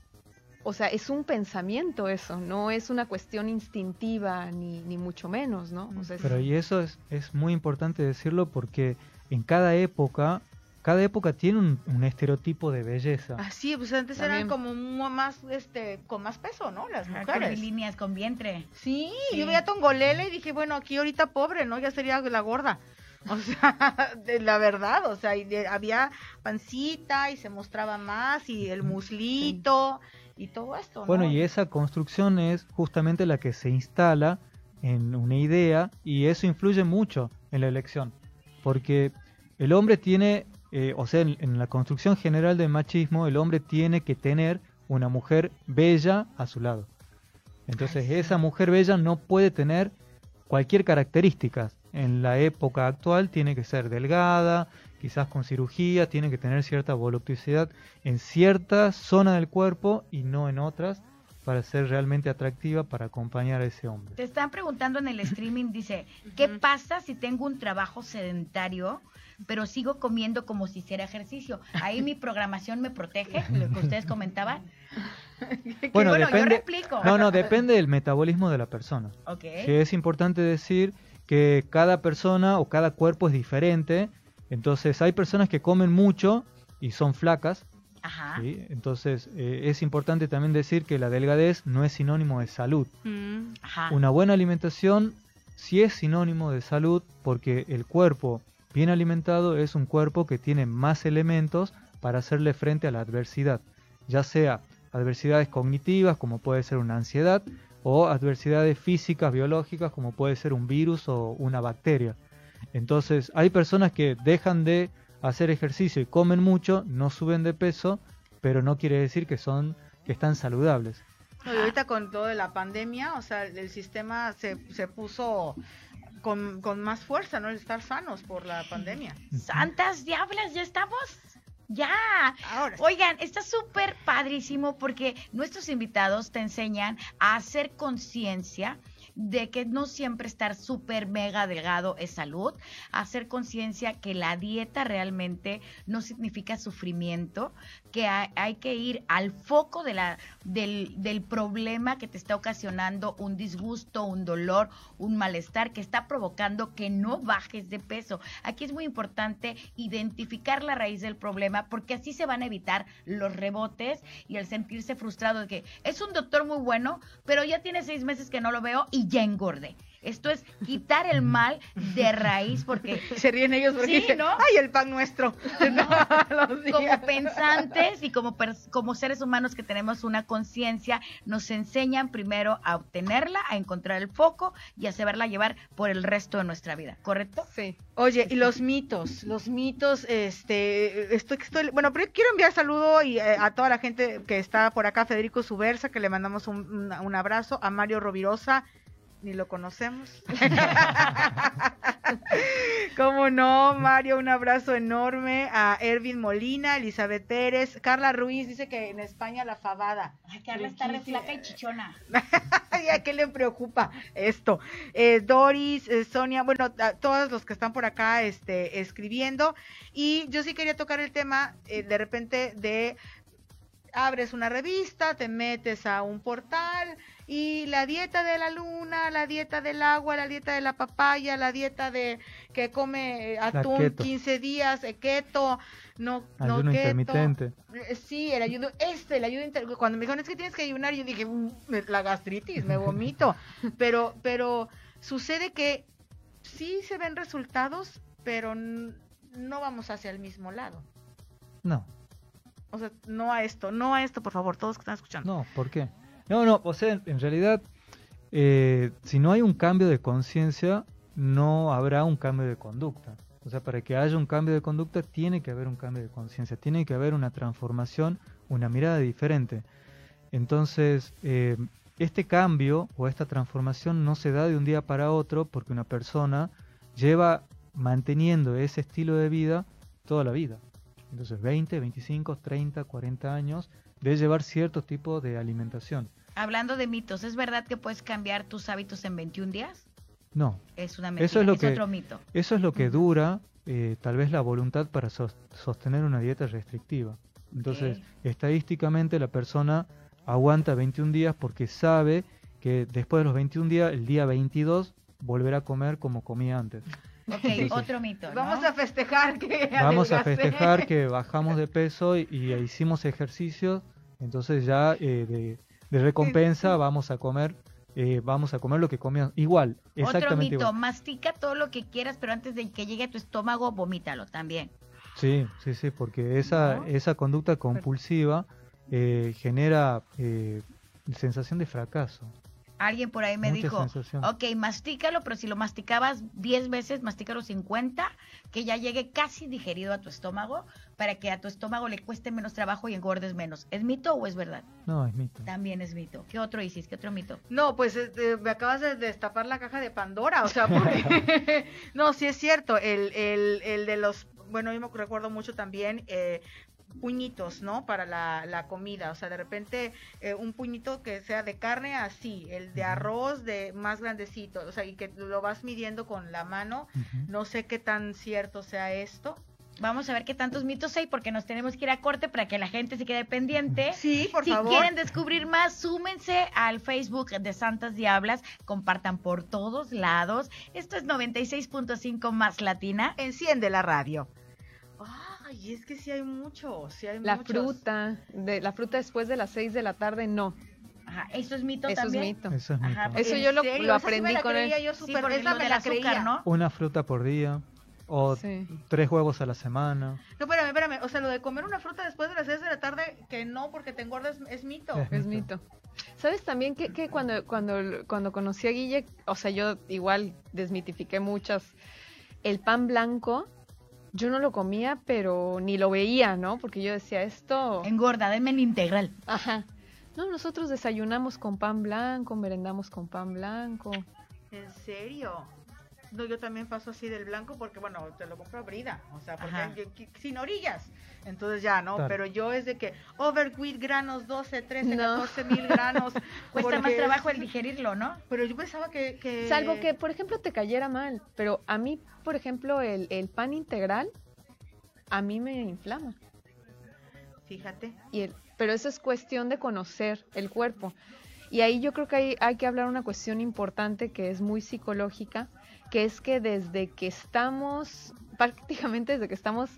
o sea, es un pensamiento eso, no es una cuestión instintiva ni, ni mucho menos, ¿no? O sea, es- Pero y eso es, es muy importante decirlo porque en cada época, cada época tiene un, un estereotipo de belleza. Así, pues antes También. eran como más, este, con más peso, ¿no? Las mujeres. Con líneas, con vientre. Sí, Sí. yo veía a Tongolele y dije, bueno, aquí ahorita pobre, ¿no? Ya sería la gorda. O sea, de la verdad, o sea, y de- había pancita y se mostraba más y el muslito y todo esto, ¿no? Bueno, y esa construcción es justamente la que se instala en una idea y eso influye mucho en la elección. Porque el hombre tiene, eh, o sea, en, en la construcción general del machismo, el hombre tiene que tener una mujer bella a su lado. Entonces, esa mujer bella no puede tener cualquier característica. En la época actual tiene que ser delgada, quizás con cirugía, tiene que tener cierta voluptuosidad en cierta zona del cuerpo y no en otras para ser realmente atractiva para acompañar a ese hombre. Te están preguntando en el streaming, dice, ¿qué pasa si tengo un trabajo sedentario, pero sigo comiendo como si hiciera ejercicio? Ahí mi programación me protege, lo que ustedes comentaban. Bueno, bueno, yo depende, replico. no, no, depende del metabolismo de la persona. Ok. Sí, es importante decir que cada persona o cada cuerpo es diferente. Entonces hay personas que comen mucho y son flacas. Ajá. ¿sí? Entonces eh, es importante también decir que la delgadez no es sinónimo de salud. Mm, Ajá. Una buena alimentación sí es sinónimo de salud porque el cuerpo bien alimentado es un cuerpo que tiene más elementos para hacerle frente a la adversidad, ya sea adversidades cognitivas como puede ser una ansiedad o adversidades físicas, biológicas como puede ser un virus o una bacteria. Entonces hay personas que dejan de hacer ejercicio y comen mucho, no suben de peso, pero no quiere decir que son que están saludables. Y ahorita con todo la pandemia, o sea, el sistema se, se puso con, con más fuerza, ¿no? El estar sanos por la pandemia. Santas diablas, ya estamos. Ya. Ahora, Oigan, está súper padrísimo porque nuestros invitados te enseñan a hacer conciencia de que no siempre estar súper mega delgado es salud, hacer conciencia que la dieta realmente no significa sufrimiento, que hay, que ir al foco de la, del, del problema que te está ocasionando un disgusto, un dolor, un malestar que está provocando que no bajes de peso. Aquí es muy importante identificar la raíz del problema porque así se van a evitar los rebotes y el sentirse frustrado de que es un doctor muy bueno, pero ya tiene seis meses que no lo veo y ya engorde. Esto es quitar el mal de raíz porque se ríen ellos porque Sí, dicen, ¿no? ¡ay, el pan nuestro! Como pensantes y como, como seres humanos que tenemos una conciencia, nos enseñan primero a obtenerla, a encontrar el foco y a saberla llevar por el resto de nuestra vida, ¿correcto? Sí. Oye, y los mitos, los mitos, este, estoy, estoy, bueno, pero quiero enviar saludo y, eh, a toda la gente que está por acá, Federico Subversa, que le mandamos un, un- un abrazo, a Mario Rovirosa, ni lo conocemos. ¿Cómo no, Mario? Un abrazo enorme a Ervin Molina, Elizabeth Pérez, Carla Ruiz dice que en España la fabada. Ay, Carla está re flaca y chichona. Ay, ¿a qué le preocupa esto? Eh, Doris, eh, Sonia, bueno, a todos los que están por acá este, escribiendo. Y yo sí quería tocar el tema eh, de repente de abres una revista, te metes a un portal y la dieta de la luna, la dieta del agua, la dieta de la papaya, la dieta de que come eh, atún keto. 15 días, eh, keto, no, no Ayuno keto. intermitente. Eh, Sí, el ayuno, este, el ayuno inter- cuando me dijeron es que tienes que ayunar, yo dije, "Mm, la gastritis, me vomito. pero, pero sucede que sí se ven resultados, pero no vamos hacia el mismo lado. No. O sea, no a esto, no a esto, por favor, todos que están escuchando. No, ¿por qué? No, no, o sea, en realidad, eh, si no hay un cambio de conciencia, no habrá un cambio de conducta. O sea, para que haya un cambio de conducta tiene que haber un cambio de conciencia, tiene que haber una transformación, una mirada diferente. Entonces, eh, este cambio o esta transformación no se da de un día para otro porque una persona lleva manteniendo ese estilo de vida toda la vida. Entonces, 20, 25, 30, 40 años de llevar cierto tipo de alimentación. Hablando de mitos, ¿es verdad que puedes cambiar tus hábitos en 21 días? No. Es una mentira, Eso es, lo que, otro mito. Eso es lo que dura eh, tal vez la voluntad para sostener una dieta restrictiva. Entonces, estadísticamente la persona aguanta 21 días porque sabe que después de los 21 días, el día 22, volverá a comer como comía antes. Ok, otro mito. Vamos a festejar que Vamos a festejar que bajamos de peso y, hicimos ejercicios, entonces ya eh, de, recompensa vamos a comer eh, vamos a comer lo que comíamos. Igual, exactamente Otro mito, mastica todo lo que quieras, pero antes de que llegue a tu estómago, vomítalo también. Sí, sí, sí, porque esa, esa conducta compulsiva eh, genera eh, sensación de fracaso. Alguien por ahí me dijo, ok, mastícalo, pero si lo masticabas 10 veces, mastícalo 50, que ya llegue casi digerido a tu estómago, para que a tu estómago le cueste menos trabajo y engordes menos. ¿Es mito o es verdad? No, es mito. También es mito. ¿Qué otro hiciste? ¿Qué otro mito? No, pues este, me acabas de destapar la caja de Pandora, o sea, porque... no, sí es cierto, el, el, el de los bueno, yo me recuerdo mucho también eh, puñitos, ¿no? Para la, la, comida, o sea, de repente eh, un puñito que sea de carne así, el de arroz de más grandecito, o sea, y que lo vas midiendo con la mano, no sé qué tan cierto sea esto. Vamos a ver qué tantos mitos hay porque nos tenemos que ir a corte para que la gente se quede pendiente. Sí, por favor. Si quieren descubrir más, súmense al Facebook de Santas Diablas, compartan por todos lados. Esto es 96.5 más latina. Enciende la radio. Y es que sí hay mucho, sí hay La fruta, de, la fruta después de las 6 de la tarde, no. Ajá, eso es mito eso también. Es mito. Eso es mito. eso yo lo, lo aprendí con él. Yo super, sí, esa me la creía, ¿no? Una fruta por día. O tres huevos a la semana. No, espérame, espérame. O sea, lo de comer una fruta después de las 6 de la tarde, que no, porque te engordas, es mito. Es, mito. ¿Sabes también que, que, cuando, cuando, cuando conocí a Guille, o sea, yo igual desmitifiqué muchas, el pan blanco yo no lo comía, pero ni lo veía, ¿no? Porque yo decía, esto... Engorda, denme en integral. Ajá. No, nosotros desayunamos con pan blanco, merendamos con pan blanco. ¿En serio? No, yo también paso así del blanco porque, bueno, te lo compro abrida, o sea, porque sin orillas. Entonces ya, ¿no? Pero yo es de que overwheat granos 12, 13, 14 mil granos. Cuesta más trabajo el digerirlo, ¿no? Pero yo pensaba que, que, Salvo que, por ejemplo, te cayera mal. Pero a mí, por ejemplo, el, el pan integral, a mí me inflama. Fíjate. Y el, pero eso es cuestión de conocer el cuerpo. Y ahí yo creo que hay, hay que hablar una cuestión importante que es muy psicológica, que es que desde que estamos, prácticamente desde que estamos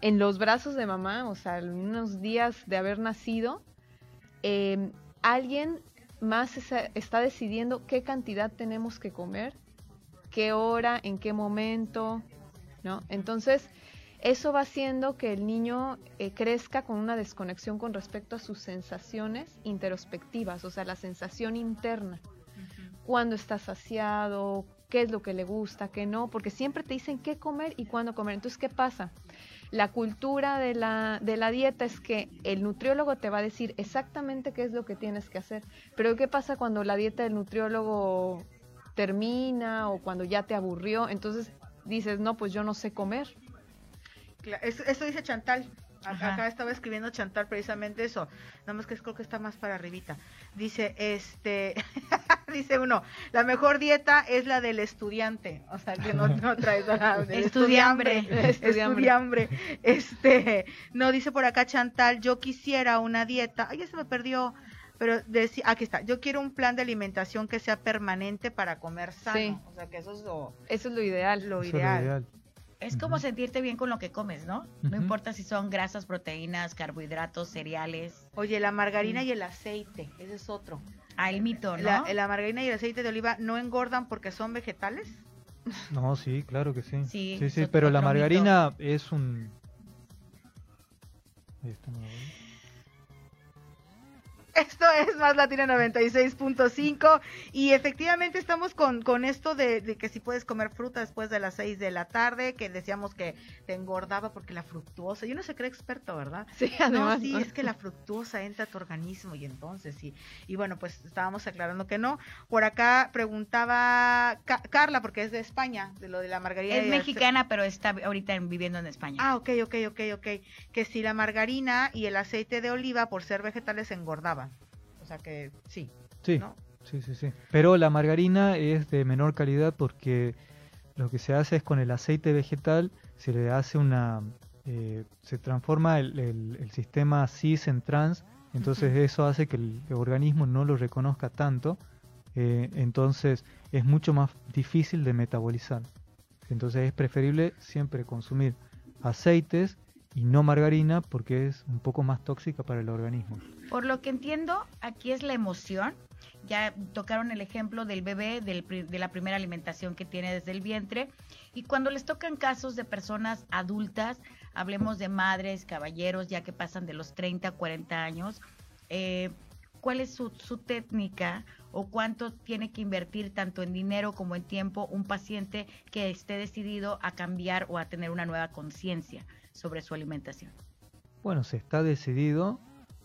en los brazos de mamá, o sea, unos días de haber nacido, em, alguien más está decidiendo qué cantidad tenemos que comer, qué hora, en qué momento, ¿no? Entonces, eso va haciendo que el niño eh, crezca con una desconexión con respecto a sus sensaciones introspectivas, o sea, la sensación interna. Cuándo está saciado, qué es lo que le gusta, qué no, porque siempre te dicen qué comer y cuándo comer. Entonces, ¿qué pasa? La cultura de la, de la dieta es que el nutriólogo te va a decir exactamente qué es lo que tienes que hacer. Pero ¿qué pasa cuando la dieta del nutriólogo termina o cuando ya te aburrió? Entonces dices, no, pues yo no sé comer. Eso, dice Chantal. Acá, estaba escribiendo Chantal precisamente eso. Nada más que creo que está más para arribita. Dice, este, dice uno, la mejor dieta es la del estudiante. O sea, que no, no traes la del estudiambre. Estudiambre. Este, no, dice por acá Chantal, yo quisiera una dieta. Ay, ya se me perdió. Pero decía, aquí está, yo quiero un plan de alimentación que sea permanente para comer sano. O sea, que eso es lo, eso es lo ideal. Lo ideal. Es como sentirte bien con lo que comes, ¿no? No importa si son grasas, proteínas, carbohidratos, cereales. Oye, la margarina y el aceite, ese es otro. Ah, el mito, ¿no? La, margarina y el aceite de oliva no engordan porque son vegetales. No, sí, claro que sí. Sí, sí, sí pero la margarina es un Ahí está, no. Esto es Más Latina 96.5 y efectivamente estamos con, con esto de, de que si puedes comer fruta después de las 6 de la tarde, que decíamos que te engordaba porque la fructuosa, yo no se cree experto, ¿verdad? Sí, No, además. sí, ¿no? es que la fructuosa entra a tu organismo y entonces sí. Y bueno, pues estábamos aclarando que no. Por acá preguntaba Ca- Carla, porque es de España, de lo de la margarina. Es y el- mexicana, pero está ahorita en- viviendo en España. Ah, ok, ok, ok, ok. Que si la margarina y el aceite de oliva, por ser vegetales, engordaban. O sea que sí, Sí, ¿no? sí, sí, sí. Pero la margarina es de menor calidad porque lo que se hace es con el aceite vegetal se le hace una... eh, se transforma el, el- el sistema cis en trans, entonces eso hace que el, organismo no lo reconozca tanto, eh, entonces es mucho más difícil de metabolizar. Entonces es preferible siempre consumir aceites y no margarina porque es un poco más tóxica para el organismo. Por lo que entiendo, aquí es la emoción. Ya tocaron el ejemplo del bebé, del de la primera alimentación que tiene desde el vientre. Y cuando les tocan casos de personas adultas, hablemos de madres, caballeros, ya que pasan de los 30 a 40 años, eh, ¿cuál es su, su técnica o cuánto tiene que invertir tanto en dinero como en tiempo un paciente que esté decidido a cambiar o a tener una nueva conciencia sobre su alimentación? Bueno, se está decidido,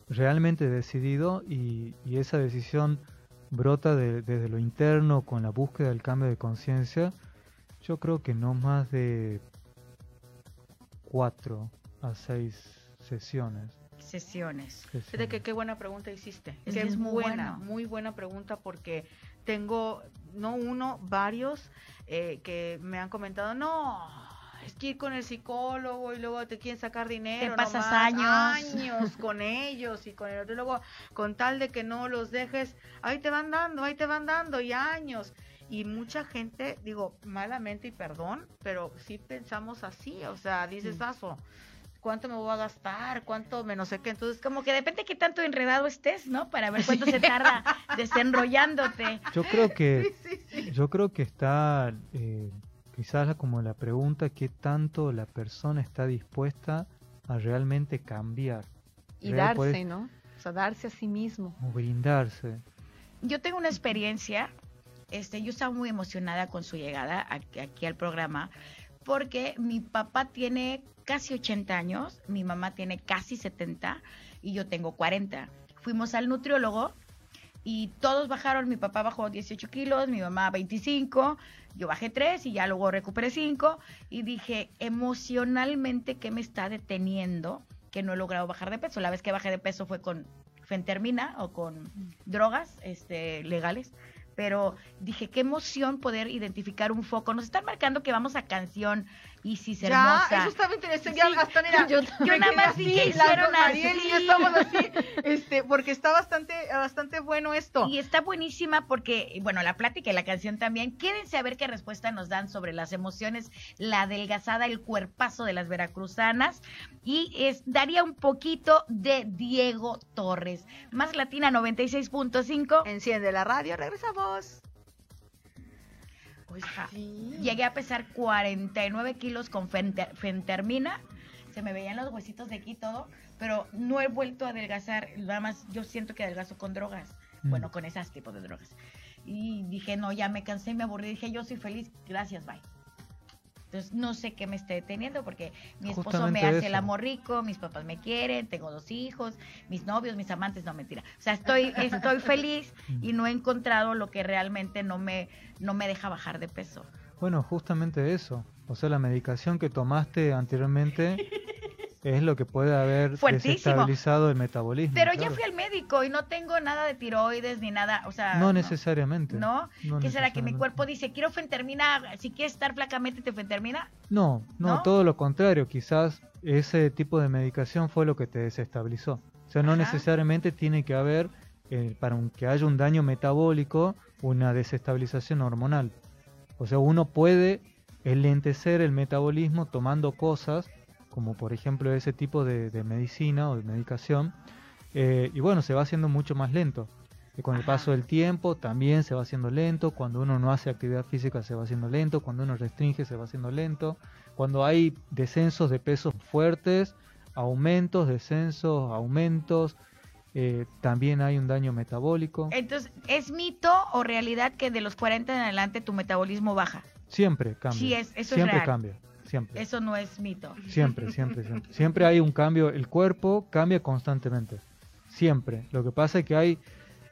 realmente decidido, y, y esa decisión brota de- desde lo interno con la búsqueda del cambio de conciencia. Yo creo que no más de cuatro a seis sesiones. Sesiones. Fíjate que qué buena pregunta hiciste. Es Qué que es muy buena, bueno. muy buena pregunta porque tengo, no uno, varios eh, que me han comentado, no, es que ir con el psicólogo y luego te quieren sacar dinero. pasas nomás, años. años con ellos y con el otro. Y luego, con tal de que no los dejes, ahí te van dando, ahí te van dando y años. Y mucha gente, digo, malamente y perdón, pero sí pensamos así, o sea, dices, Sí. "Aso, ¿cuánto me voy a gastar? ¿Cuánto me no sé qué? Entonces, Como que depende qué tanto enredado estés, ¿no? Para ver cuánto se tarda desenrollándote. Yo creo que, sí, sí, sí. yo creo que está eh, quizás la- como la pregunta qué tanto la persona está dispuesta a realmente cambiar. Y darse, eso- ¿no? O sea, darse a sí mismo. o brindarse. Yo tengo una experiencia, este, yo estaba muy emocionada con su llegada aquí, aquí al programa, porque mi papá tiene casi 80 años, mi mamá tiene casi 70 y yo tengo 40. Fuimos al nutriólogo y todos bajaron, mi papá bajó 18 kilos, mi mamá 25, yo bajé 3 y ya luego recuperé 5 y dije, emocionalmente, ¿qué me está deteniendo que no he logrado bajar de peso? La vez que bajé de peso fue con fentermina o con drogas este, legales. Pero dije, qué emoción poder identificar un foco. Nos están marcando que vamos a canción Isis Ya, hermosa. eso estaba interesante. Ya Sí, hasta, mira, yo- yo nada más vi así, que hicieron Mariel y yo así. estamos así, este, porque está bastante, bastante bueno esto. Y está buenísima porque, bueno, la plática y la canción también. Quédense a ver qué respuesta nos dan sobre las emociones, la adelgazada, el cuerpazo de las veracruzanas. Y es, daría un poquito de Diego Torres. Más Latina 96.5. Enciende la radio, regresamos. Pues sí. Llegué a pesar 49 kilos con fenter- fentermina. Se me veían los huesitos de aquí y todo, pero no he vuelto a adelgazar. Nada más yo siento que adelgazo con drogas. Mm. Bueno, con esas tipos de drogas. Y dije, no, ya me cansé, me aburrí. Dije, yo soy feliz, gracias, bye. Entonces, no sé qué me esté deteniendo porque mi esposo me hace eso. el amor rico, mis papás me quieren, tengo dos hijos, mis novios, mis amantes, no mentira. O sea, estoy, estoy feliz y no he encontrado lo que realmente no me, no me deja bajar de peso. Bueno, justamente eso. O sea, la medicación que tomaste anteriormente es lo que puede haber Fuertísimo. desestabilizado el metabolismo. Pero ya claro. fui al médico y no tengo nada de tiroides ni nada, o sea... No necesariamente. ¿No? No ¿Qué será? Que mi cuerpo dice, quiero fentermina, si quieres estar flacamente, te fentermina. No, no, ¿No? todo lo contrario. Quizás ese tipo de medicación fue lo que te desestabilizó. O sea, no Ajá. necesariamente tiene que haber, eh, para que haya un daño metabólico, una desestabilización hormonal. O sea, uno puede enlentecer el metabolismo tomando cosas, como por ejemplo ese tipo de, de medicina o de medicación, eh, y bueno, se va haciendo mucho más lento. Y con el paso del tiempo también se va haciendo lento, cuando uno no hace actividad física se va haciendo lento, cuando uno restringe se va haciendo lento, cuando hay descensos de pesos fuertes, aumentos, descensos, aumentos, eh, también hay un daño metabólico. Entonces, ¿es mito o realidad que de los 40 en adelante tu metabolismo baja? Siempre cambia. Sí, es- eso es siempre real. cambia. Siempre. Eso no es mito. Siempre, siempre, siempre. Siempre hay un cambio. El cuerpo cambia constantemente. Siempre. Lo que pasa es que hay,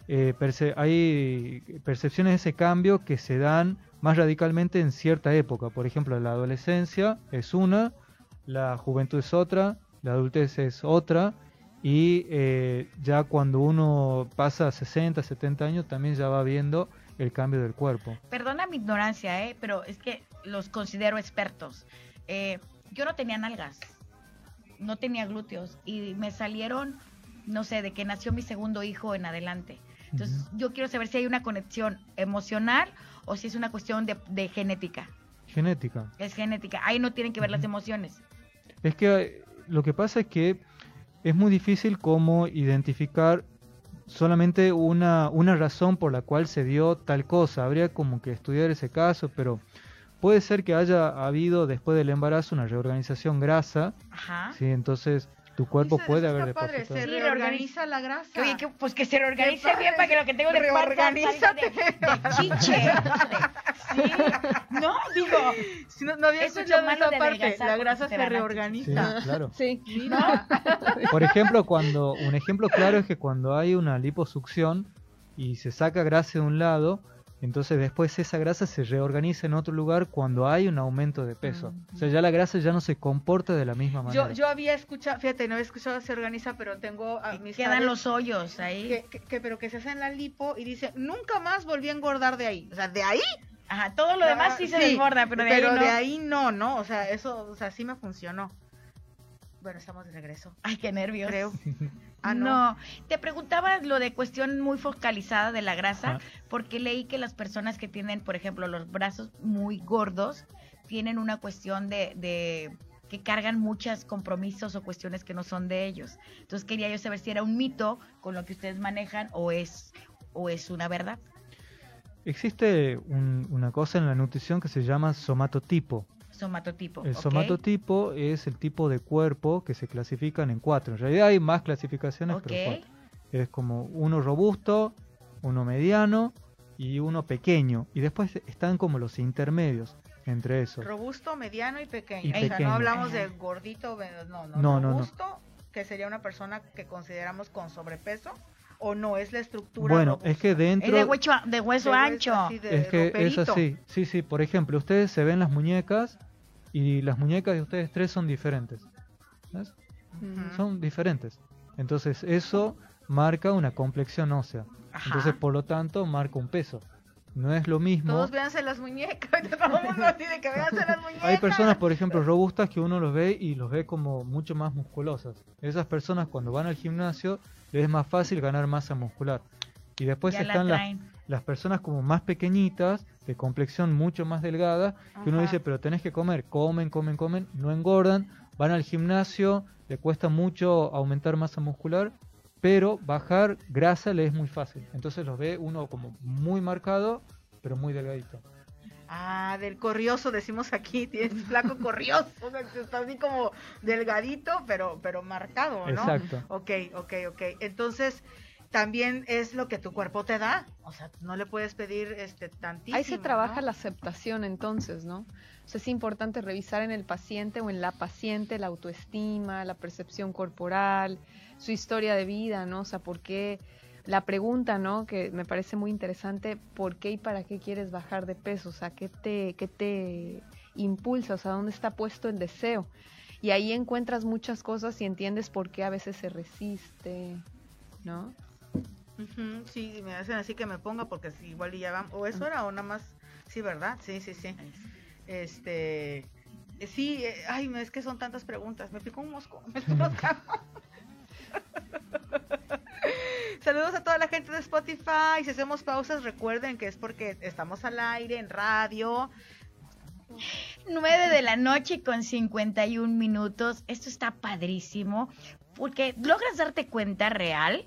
eh, perce- hay percepciones de ese cambio que se dan más radicalmente en cierta época. Por ejemplo, la adolescencia es una, la juventud es otra, la adultez es otra. Y eh, ya cuando uno pasa 60, 70 años, también ya va viendo el cambio del cuerpo. Perdona mi ignorancia, ¿eh? pero es que los considero expertos. Eh, yo no tenía nalgas, no tenía glúteos y me salieron, no sé, de que nació mi segundo hijo en adelante. Entonces, yo quiero saber si hay una conexión emocional o si es una cuestión de, de genética. Genética. Es genética. Ahí no tienen que ver las emociones. Es que eh, lo que pasa es que es muy difícil como identificar solamente una, una razón por la cual se dio tal cosa. Habría como que estudiar ese caso, pero puede ser que haya habido después del embarazo una reorganización grasa, Ajá. ¿sí? entonces tu cuerpo Eso- puede eso haber está padre, depositado. se Sí, reorganiza la grasa. Que, oye, que, pues que se reorganice padre. bien para que lo que tengo de panza salga de, Reorganízate. de chiche. Sí. No, digo. Sí, no, no había Eso escuchado esa parte. La grasa se la Sí, reorganiza. claro. Sí. Mira. Por ejemplo, cuando un ejemplo claro es que cuando hay una liposucción y se saca grasa de un lado, entonces después esa grasa se reorganiza en otro lugar cuando hay un aumento de peso. O sea, ya la grasa ya no se comporta de la misma manera. Yo, yo había escuchado, fíjate, no había escuchado se organiza, pero tengo Y amistades Quedan los hoyos ahí. que, que- que- pero que se hacen la lipo y dicen, nunca más volví a engordar de ahí. O sea, de ahí. Ajá, todo lo demás sí se desborda, pero de ahí no. de ahí no, ¿no? O sea, eso, o sea, sí me funcionó. Bueno, estamos de regreso, Ay, qué nervios. creo. Ah, no. no. Te preguntaba lo de cuestión muy focalizada de la grasa, Ajá. porque leí que las personas que tienen, por ejemplo, los brazos muy gordos, tienen una cuestión de, de que cargan muchos compromisos o cuestiones que no son de ellos. Entonces quería yo saber si era un mito con lo que ustedes manejan o es o es una verdad. Existe un- una cosa en la nutrición que se llama somatotipo. Somatotipo. El ¿ok? somatotipo es el tipo de cuerpo que se clasifican en cuatro. En realidad hay más clasificaciones, Ok. pero cuatro. Es como uno robusto, uno mediano y uno pequeño. Y después están como los intermedios entre esos. Robusto, mediano y pequeño. Y o sea, pequeño. no hablamos de gordito, no, no. No, no, no. robusto, que sería una persona que consideramos con sobrepeso, o no es la estructura. Bueno, robusta? es que Es dentro... de hueso, de hueso De ancho. así de Es que es así, sí, sí. Por ejemplo, ustedes se ven las muñecas y las muñecas de ustedes tres son diferentes. ¿ves? Son diferentes. Entonces eso marca una complexión ósea. Ajá. Entonces, por lo tanto, marca un peso. No es lo mismo. Todos véanse las muñecas. Todo el mundo dice que véanse las muñecas. Hay personas, por ejemplo, robustas que uno los ve y los ve como mucho más musculosas. Esas personas cuando van al gimnasio les es más fácil ganar masa muscular. Y después ya la están las. Las personas como más pequeñitas, de complexión mucho más delgada, que uno dice, pero tenés que comer, comen, comen, comen, no engordan, van al gimnasio, le cuesta mucho aumentar masa muscular, pero bajar grasa le es muy fácil. Entonces los ve uno como muy marcado, pero muy delgadito. Ah, del corrioso decimos aquí, tienes flaco corrioso, o sea, está así como delgadito, pero, pero marcado, ¿no? Exacto. Ok, ok, ok. Entonces, también es lo que tu cuerpo te da. O sea, no le puedes pedir este tantísimo. Ahí se trabaja ¿no? la aceptación entonces, ¿no? O sea, es importante revisar en el paciente o en la paciente la autoestima, la percepción corporal, su historia de vida, ¿no? O sea, por qué la pregunta, ¿no? Que me parece muy interesante, ¿por qué y para qué quieres bajar de peso? O sea, ¿qué te, qué te impulsa? O sea, ¿dónde está puesto el deseo? Y ahí encuentras muchas cosas y entiendes por qué a veces se resiste, ¿no? Ujú, sí, me hacen así que me ponga porque si igual y ya van. O eso era o nada más. Sí, ¿verdad? Sí, sí, sí. Este. eh, Sí, eh, ay, es que son tantas preguntas. Me picó un mosco. Me estoy rascando. Saludos a toda la gente de Spotify. Si hacemos pausas, recuerden que es porque estamos al aire, en radio. 9 de la noche con 51 minutos. Esto está padrísimo porque logras darte cuenta real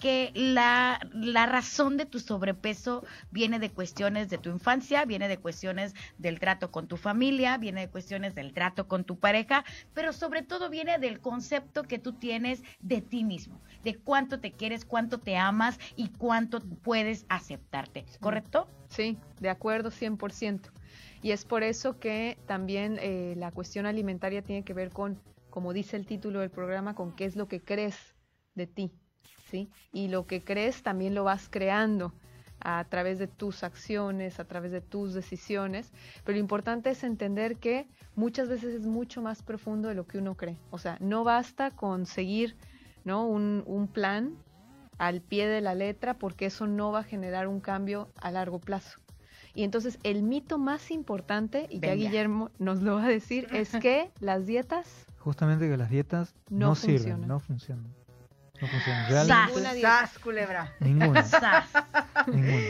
que la, la razón de tu sobrepeso viene de cuestiones de tu infancia, viene de cuestiones del trato con tu familia, viene de cuestiones del trato con tu pareja, pero sobre todo viene del concepto que tú tienes de ti mismo, de cuánto te quieres, cuánto te amas y cuánto puedes aceptarte, ¿correcto? Sí, de acuerdo 100%. Y es por eso que también eh, la cuestión alimentaria tiene que ver con, como dice el título del programa, con qué es lo que crees de ti, ¿sí? Y lo que crees también lo vas creando a través de tus acciones, a través de tus decisiones, pero lo importante es entender que muchas veces es mucho más profundo de lo que uno cree. O sea, no basta con seguir ¿no? un, un plan al pie de la letra porque eso no va a generar un cambio a largo plazo. Y entonces el mito más importante, y ya. Guillermo nos lo va a decir, es que las dietas Justamente que las dietas No no, sirven, funcionan. no funcionan. No funcionan. Sas. Realmente. Sas, culebra. ninguna, Sas. ninguna.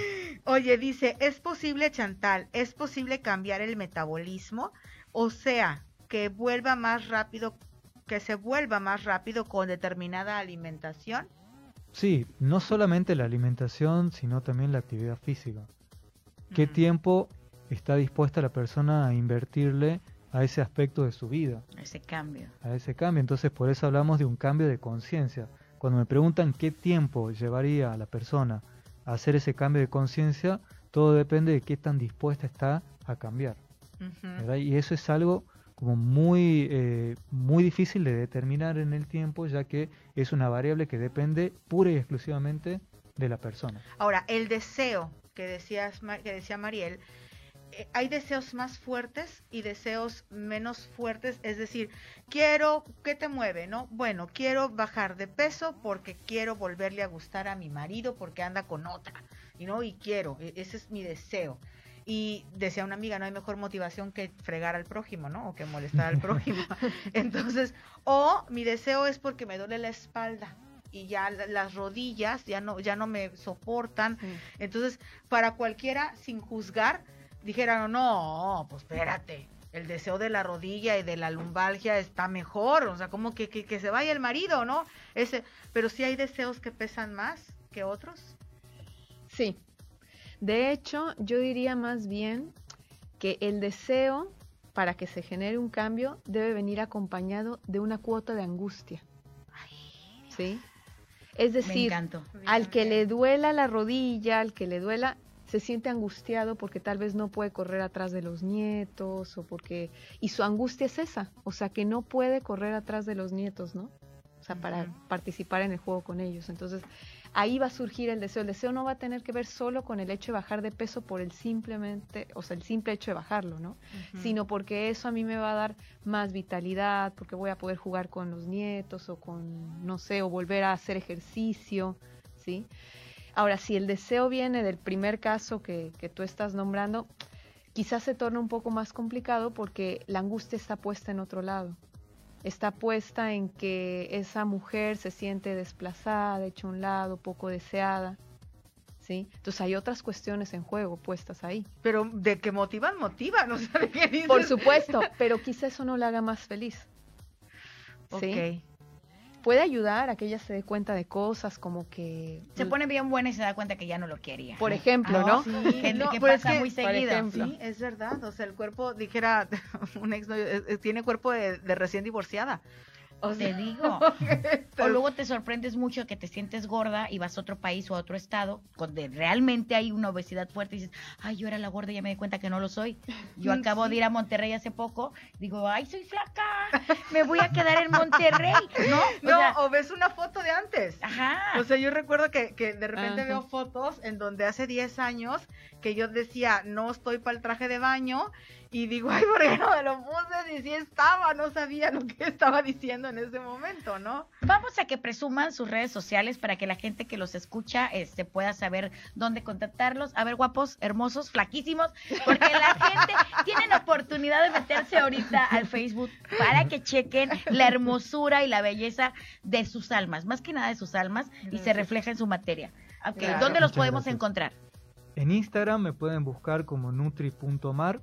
Oye, dice, ¿es posible, Chantal, es posible cambiar el metabolismo? O sea, que vuelva más rápido, que se vuelva más rápido con determinada alimentación. Sí, no solamente la alimentación, sino también la actividad física. ¿Qué tiempo está dispuesta la persona a invertirle a ese aspecto de su vida, Ese cambio. a ese cambio? Entonces, por eso hablamos de un cambio de conciencia. Cuando me preguntan qué tiempo llevaría a la persona a hacer ese cambio de conciencia, todo depende de qué tan dispuesta está a cambiar. Y eso es algo como muy, eh, muy difícil de determinar en el tiempo, ya que es una variable que depende pura y exclusivamente de la persona. Ahora, el deseo que, decías, que decía Mariel, eh, hay deseos más fuertes y deseos menos fuertes, es decir, quiero, ¿qué te mueve? No, bueno, quiero bajar de peso porque quiero volverle a gustar a mi marido porque anda con otra, y no, y quiero, e- ese es mi deseo. Y decía una amiga, no hay mejor motivación que fregar al prójimo, ¿no? O que molestar al prójimo. Entonces, o mi deseo es porque me duele la espalda y ya la- las rodillas ya no ya no me soportan. Entonces, para cualquiera sin juzgar dijeran, "No, pues espérate, el deseo de la rodilla y de la lumbalgia está mejor, o sea, como que, que, que se vaya el marido, ¿no? Ese, pero sí hay deseos que pesan más que otros. Sí. De hecho, yo diría más bien que el deseo para que se genere un cambio debe venir acompañado de una cuota de angustia. ¿Sí? Es decir, al que le duela la rodilla, al que le duela, se siente angustiado porque tal vez no puede correr atrás de los nietos o porque... Y su angustia es esa, o sea, que no puede correr atrás de los nietos, ¿no? O sea, para participar en el juego con ellos. Entonces, ahí va a surgir el deseo. El deseo no va a tener que ver solo con el hecho de bajar de peso por el simplemente, o sea, el simple hecho de bajarlo, ¿no? Sino porque eso a mí me va a dar más vitalidad, porque voy a poder jugar con los nietos o con, no sé, o volver a hacer ejercicio, ¿sí? Ahora, si el deseo viene del primer caso que, que tú estás nombrando, quizás se torna un poco más complicado porque la angustia está puesta en otro lado. Está puesta en que esa mujer se siente desplazada, hecha a un lado, poco deseada. ¿sí? Entonces hay otras cuestiones en juego puestas ahí. Pero de que motivan, motivan, o sea, de que dices... Por supuesto, pero quizá eso no la haga más feliz. ¿sí? Ok. Puede ayudar a que ella se dé cuenta de cosas como que... Se pone bien buena y se da cuenta que ya no lo quería. Por ejemplo, Ah, ¿no? Sí, Que, no, que es pasa que, muy seguido. Sí, es verdad. O sea, el cuerpo, dijera un ex tiene cuerpo de, de recién divorciada. O Te digo. O luego te sorprendes mucho que te sientes gorda y vas a otro país o a otro estado donde realmente hay una obesidad fuerte y dices, ay, yo era la gorda y ya me di cuenta que no lo soy. Yo acabo sí. de ir a Monterrey hace poco, digo, ay, soy flaca, me voy a quedar en Monterrey, ¿no? O no, sea, o ves una foto de antes. ajá. O sea, yo recuerdo que, que de repente Ajá. veo fotos en donde hace 10 años que yo decía, no estoy para el traje de baño. Y digo, ay, ¿por qué no me lo puse? Y sí estaba, no sabía lo que estaba diciendo en ese momento, ¿no? Vamos a que presuman sus redes sociales para que la gente que los escucha este, pueda saber dónde contactarlos. A ver, guapos, hermosos, flaquísimos, porque la gente tiene la oportunidad de meterse ahorita al Facebook para que chequen la hermosura y la belleza de sus almas, más que nada de sus almas, y se refleja en su materia. Ok, Claro. ¿Dónde los Muchas podemos gracias. encontrar? En Instagram me pueden buscar como nutri.mar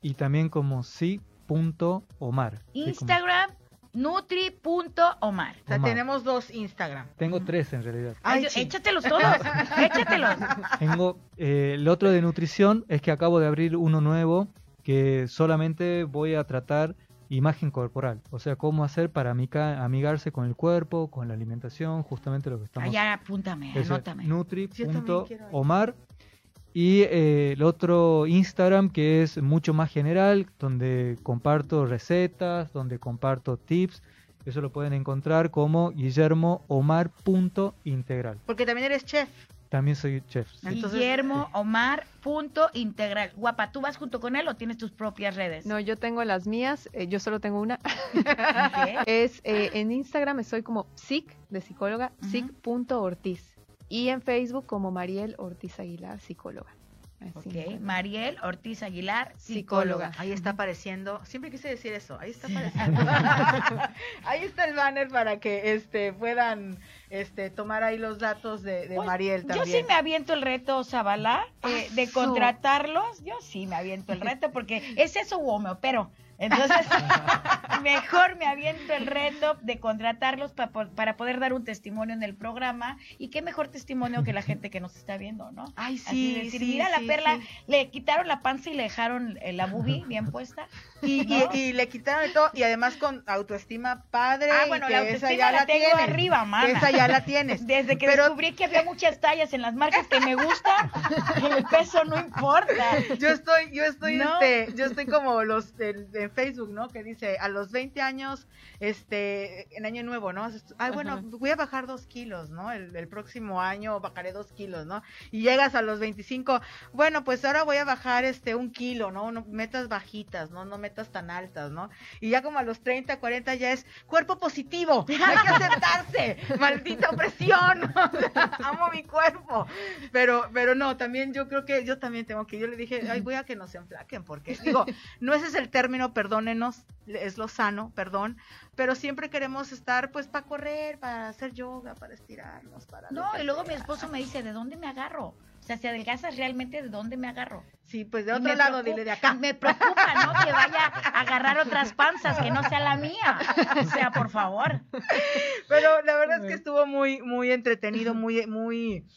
y también como si.omar. Sí, como- Instagram, nutri.omar. O sea, Omar. tenemos dos Instagram. Tengo tres en realidad. Ay, Ay, échatelos todos, échatelos. Tengo eh, el otro de nutrición es que acabo de abrir uno nuevo que solamente voy a tratar imagen corporal, o sea, cómo hacer para amica- amigarse con el cuerpo, con la alimentación, justamente lo que estamos Allá apúntame, anótame. Nutri.omar y eh, el otro Instagram que es mucho más general, donde comparto recetas, donde comparto tips. Eso lo pueden encontrar como guillermoomar.integral. Porque también eres chef. También soy chef. sí. Entonces, Guillermo Omar punto integral. Guapa, ¿tú vas junto con él o tienes tus propias redes? No, yo tengo las mías, eh, yo solo tengo una. Ok. Es eh, en Instagram estoy como psic de psicóloga, Ujú. psic.ortiz. Y en Facebook como Mariel Ortiz Aguilar, psicóloga. Así Ok. Mariel Ortiz Aguilar, psicóloga. Psicóloga. Ahí está apareciendo. Siempre quise decir eso. Ahí está apareciendo. ahí está el banner para que este puedan este tomar ahí los datos de, de Pues, Mariel Yo también. sí me aviento el reto, Zabalá, eh, de contratarlos. Yo sí me aviento el reto porque es eso o me opero. Entonces, mejor me aviento el reto de contratarlos pa- para poder dar un testimonio en el programa. Y qué mejor testimonio que la gente que nos está viendo, ¿no? Ay, Así sí, decir, sí, mira la perla, sí. le quitaron la panza y le dejaron la boobie bien puesta. Y, y- ¿no? y le quitaron de todo y además con autoestima padre. Ah, y bueno, que la esa ya la tengo tienes. arriba. Esa ya la tienes. Desde que Pero- descubrí que había muchas tallas en las marcas que me gustan, el peso no importa. Yo estoy, yo estoy, No. este, yo estoy como los de, de Facebook, ¿no? Que dice a los 20 años, este, en año nuevo, ¿no? Ay, bueno, Ajá. voy a bajar dos kilos, ¿no? El, el próximo año bajaré dos kilos, ¿no? Y llegas a los 25, bueno, pues ahora voy a bajar este un kilo, ¿no? No metas bajitas, ¿no? No metas tan altas, ¿no? Y ya como a los 30, 40 ya es cuerpo positivo, hay que aceptarse, maldita opresión, amo mi cuerpo. Pero, pero no, también yo creo que yo también tengo que, yo le dije, ay, voy a que nos enflaquen, porque digo, no ese es el término, perdónenos, es lo sano, perdón, pero siempre queremos estar pues para correr, para hacer yoga, para estirarnos, para... No, y luego mi esposo me dice, ¿de dónde me agarro? O sea, si adelgazas realmente, ¿de dónde me agarro? Sí, pues de otro lado, preocupa- dile de acá. Me preocupa, ¿no? Que vaya a agarrar otras panzas, que no sea la mía. O sea, por favor. Pero la verdad es que estuvo muy, muy entretenido, muy, muy,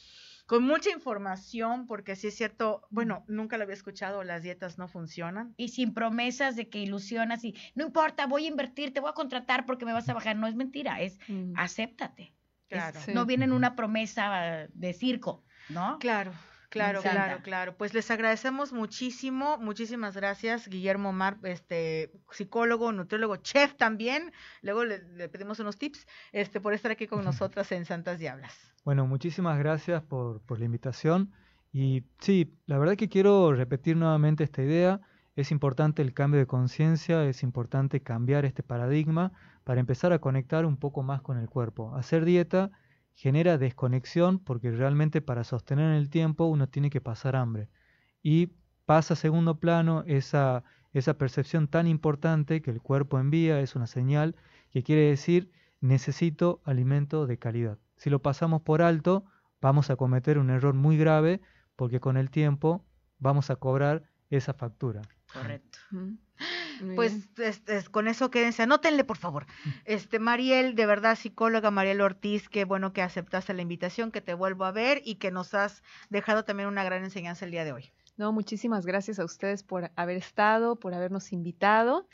con mucha información, porque sí es cierto, bueno, nunca lo había escuchado, las dietas no funcionan. Y sin promesas de que ilusionas y no importa, voy a invertir, te voy a contratar porque me vas a bajar. No es mentira, es Mm. acéptate. Claro. Es- Sí. No viene en una promesa de circo, ¿no? Claro, claro, claro, claro. Pues les agradecemos muchísimo, muchísimas gracias, Guillermo Mar, este psicólogo, nutriólogo, chef también. Luego le, le pedimos unos tips, este, por estar aquí con nosotras en Santas Diablas. Bueno, muchísimas gracias por, por la invitación. Y sí, la verdad que quiero repetir nuevamente esta idea. Es importante el cambio de conciencia, es importante cambiar este paradigma para empezar a conectar un poco más con el cuerpo. Hacer dieta genera desconexión porque realmente para sostener en el tiempo uno tiene que pasar hambre. Y pasa a segundo plano esa, esa percepción tan importante que el cuerpo envía, es una señal que quiere decir necesito alimento de calidad. Si lo pasamos por alto, vamos a cometer un error muy grave porque con el tiempo vamos a cobrar esa factura. Correcto. Muy Pues es- con eso quédense, anótenle por favor. Este Mariel, de verdad psicóloga Mariel Ortiz, qué bueno que aceptaste la invitación, que te vuelvo a ver y que nos has dejado también una gran enseñanza el día de hoy. No, muchísimas gracias a ustedes por haber estado, por habernos invitado.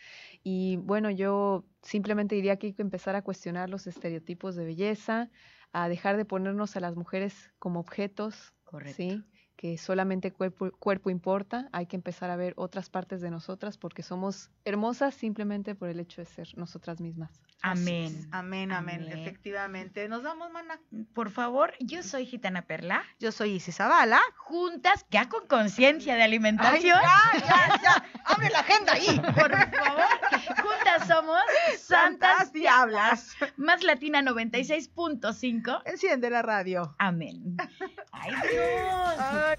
Y bueno, yo simplemente diría que hay que empezar a cuestionar los estereotipos de belleza, a dejar de ponernos a las mujeres como objetos, Correcto. ¿sí? Que solamente cuerpo, cuerpo importa, hay que empezar a ver otras partes de nosotras porque somos hermosas simplemente por el hecho de ser nosotras mismas. Amén. Amén, amén, Amén. efectivamente. Nos vamos, mana. Por favor, yo soy Gitana Perla. Yo soy Isis Zavala. Juntas, ya con conciencia de Ay, alimentación. ya, ya, ya. Abre la agenda ahí. Por favor, juntas somos Santas Diablas. Más Latina 96.5. Enciende la radio. Amén. Ay, Dios. Ay.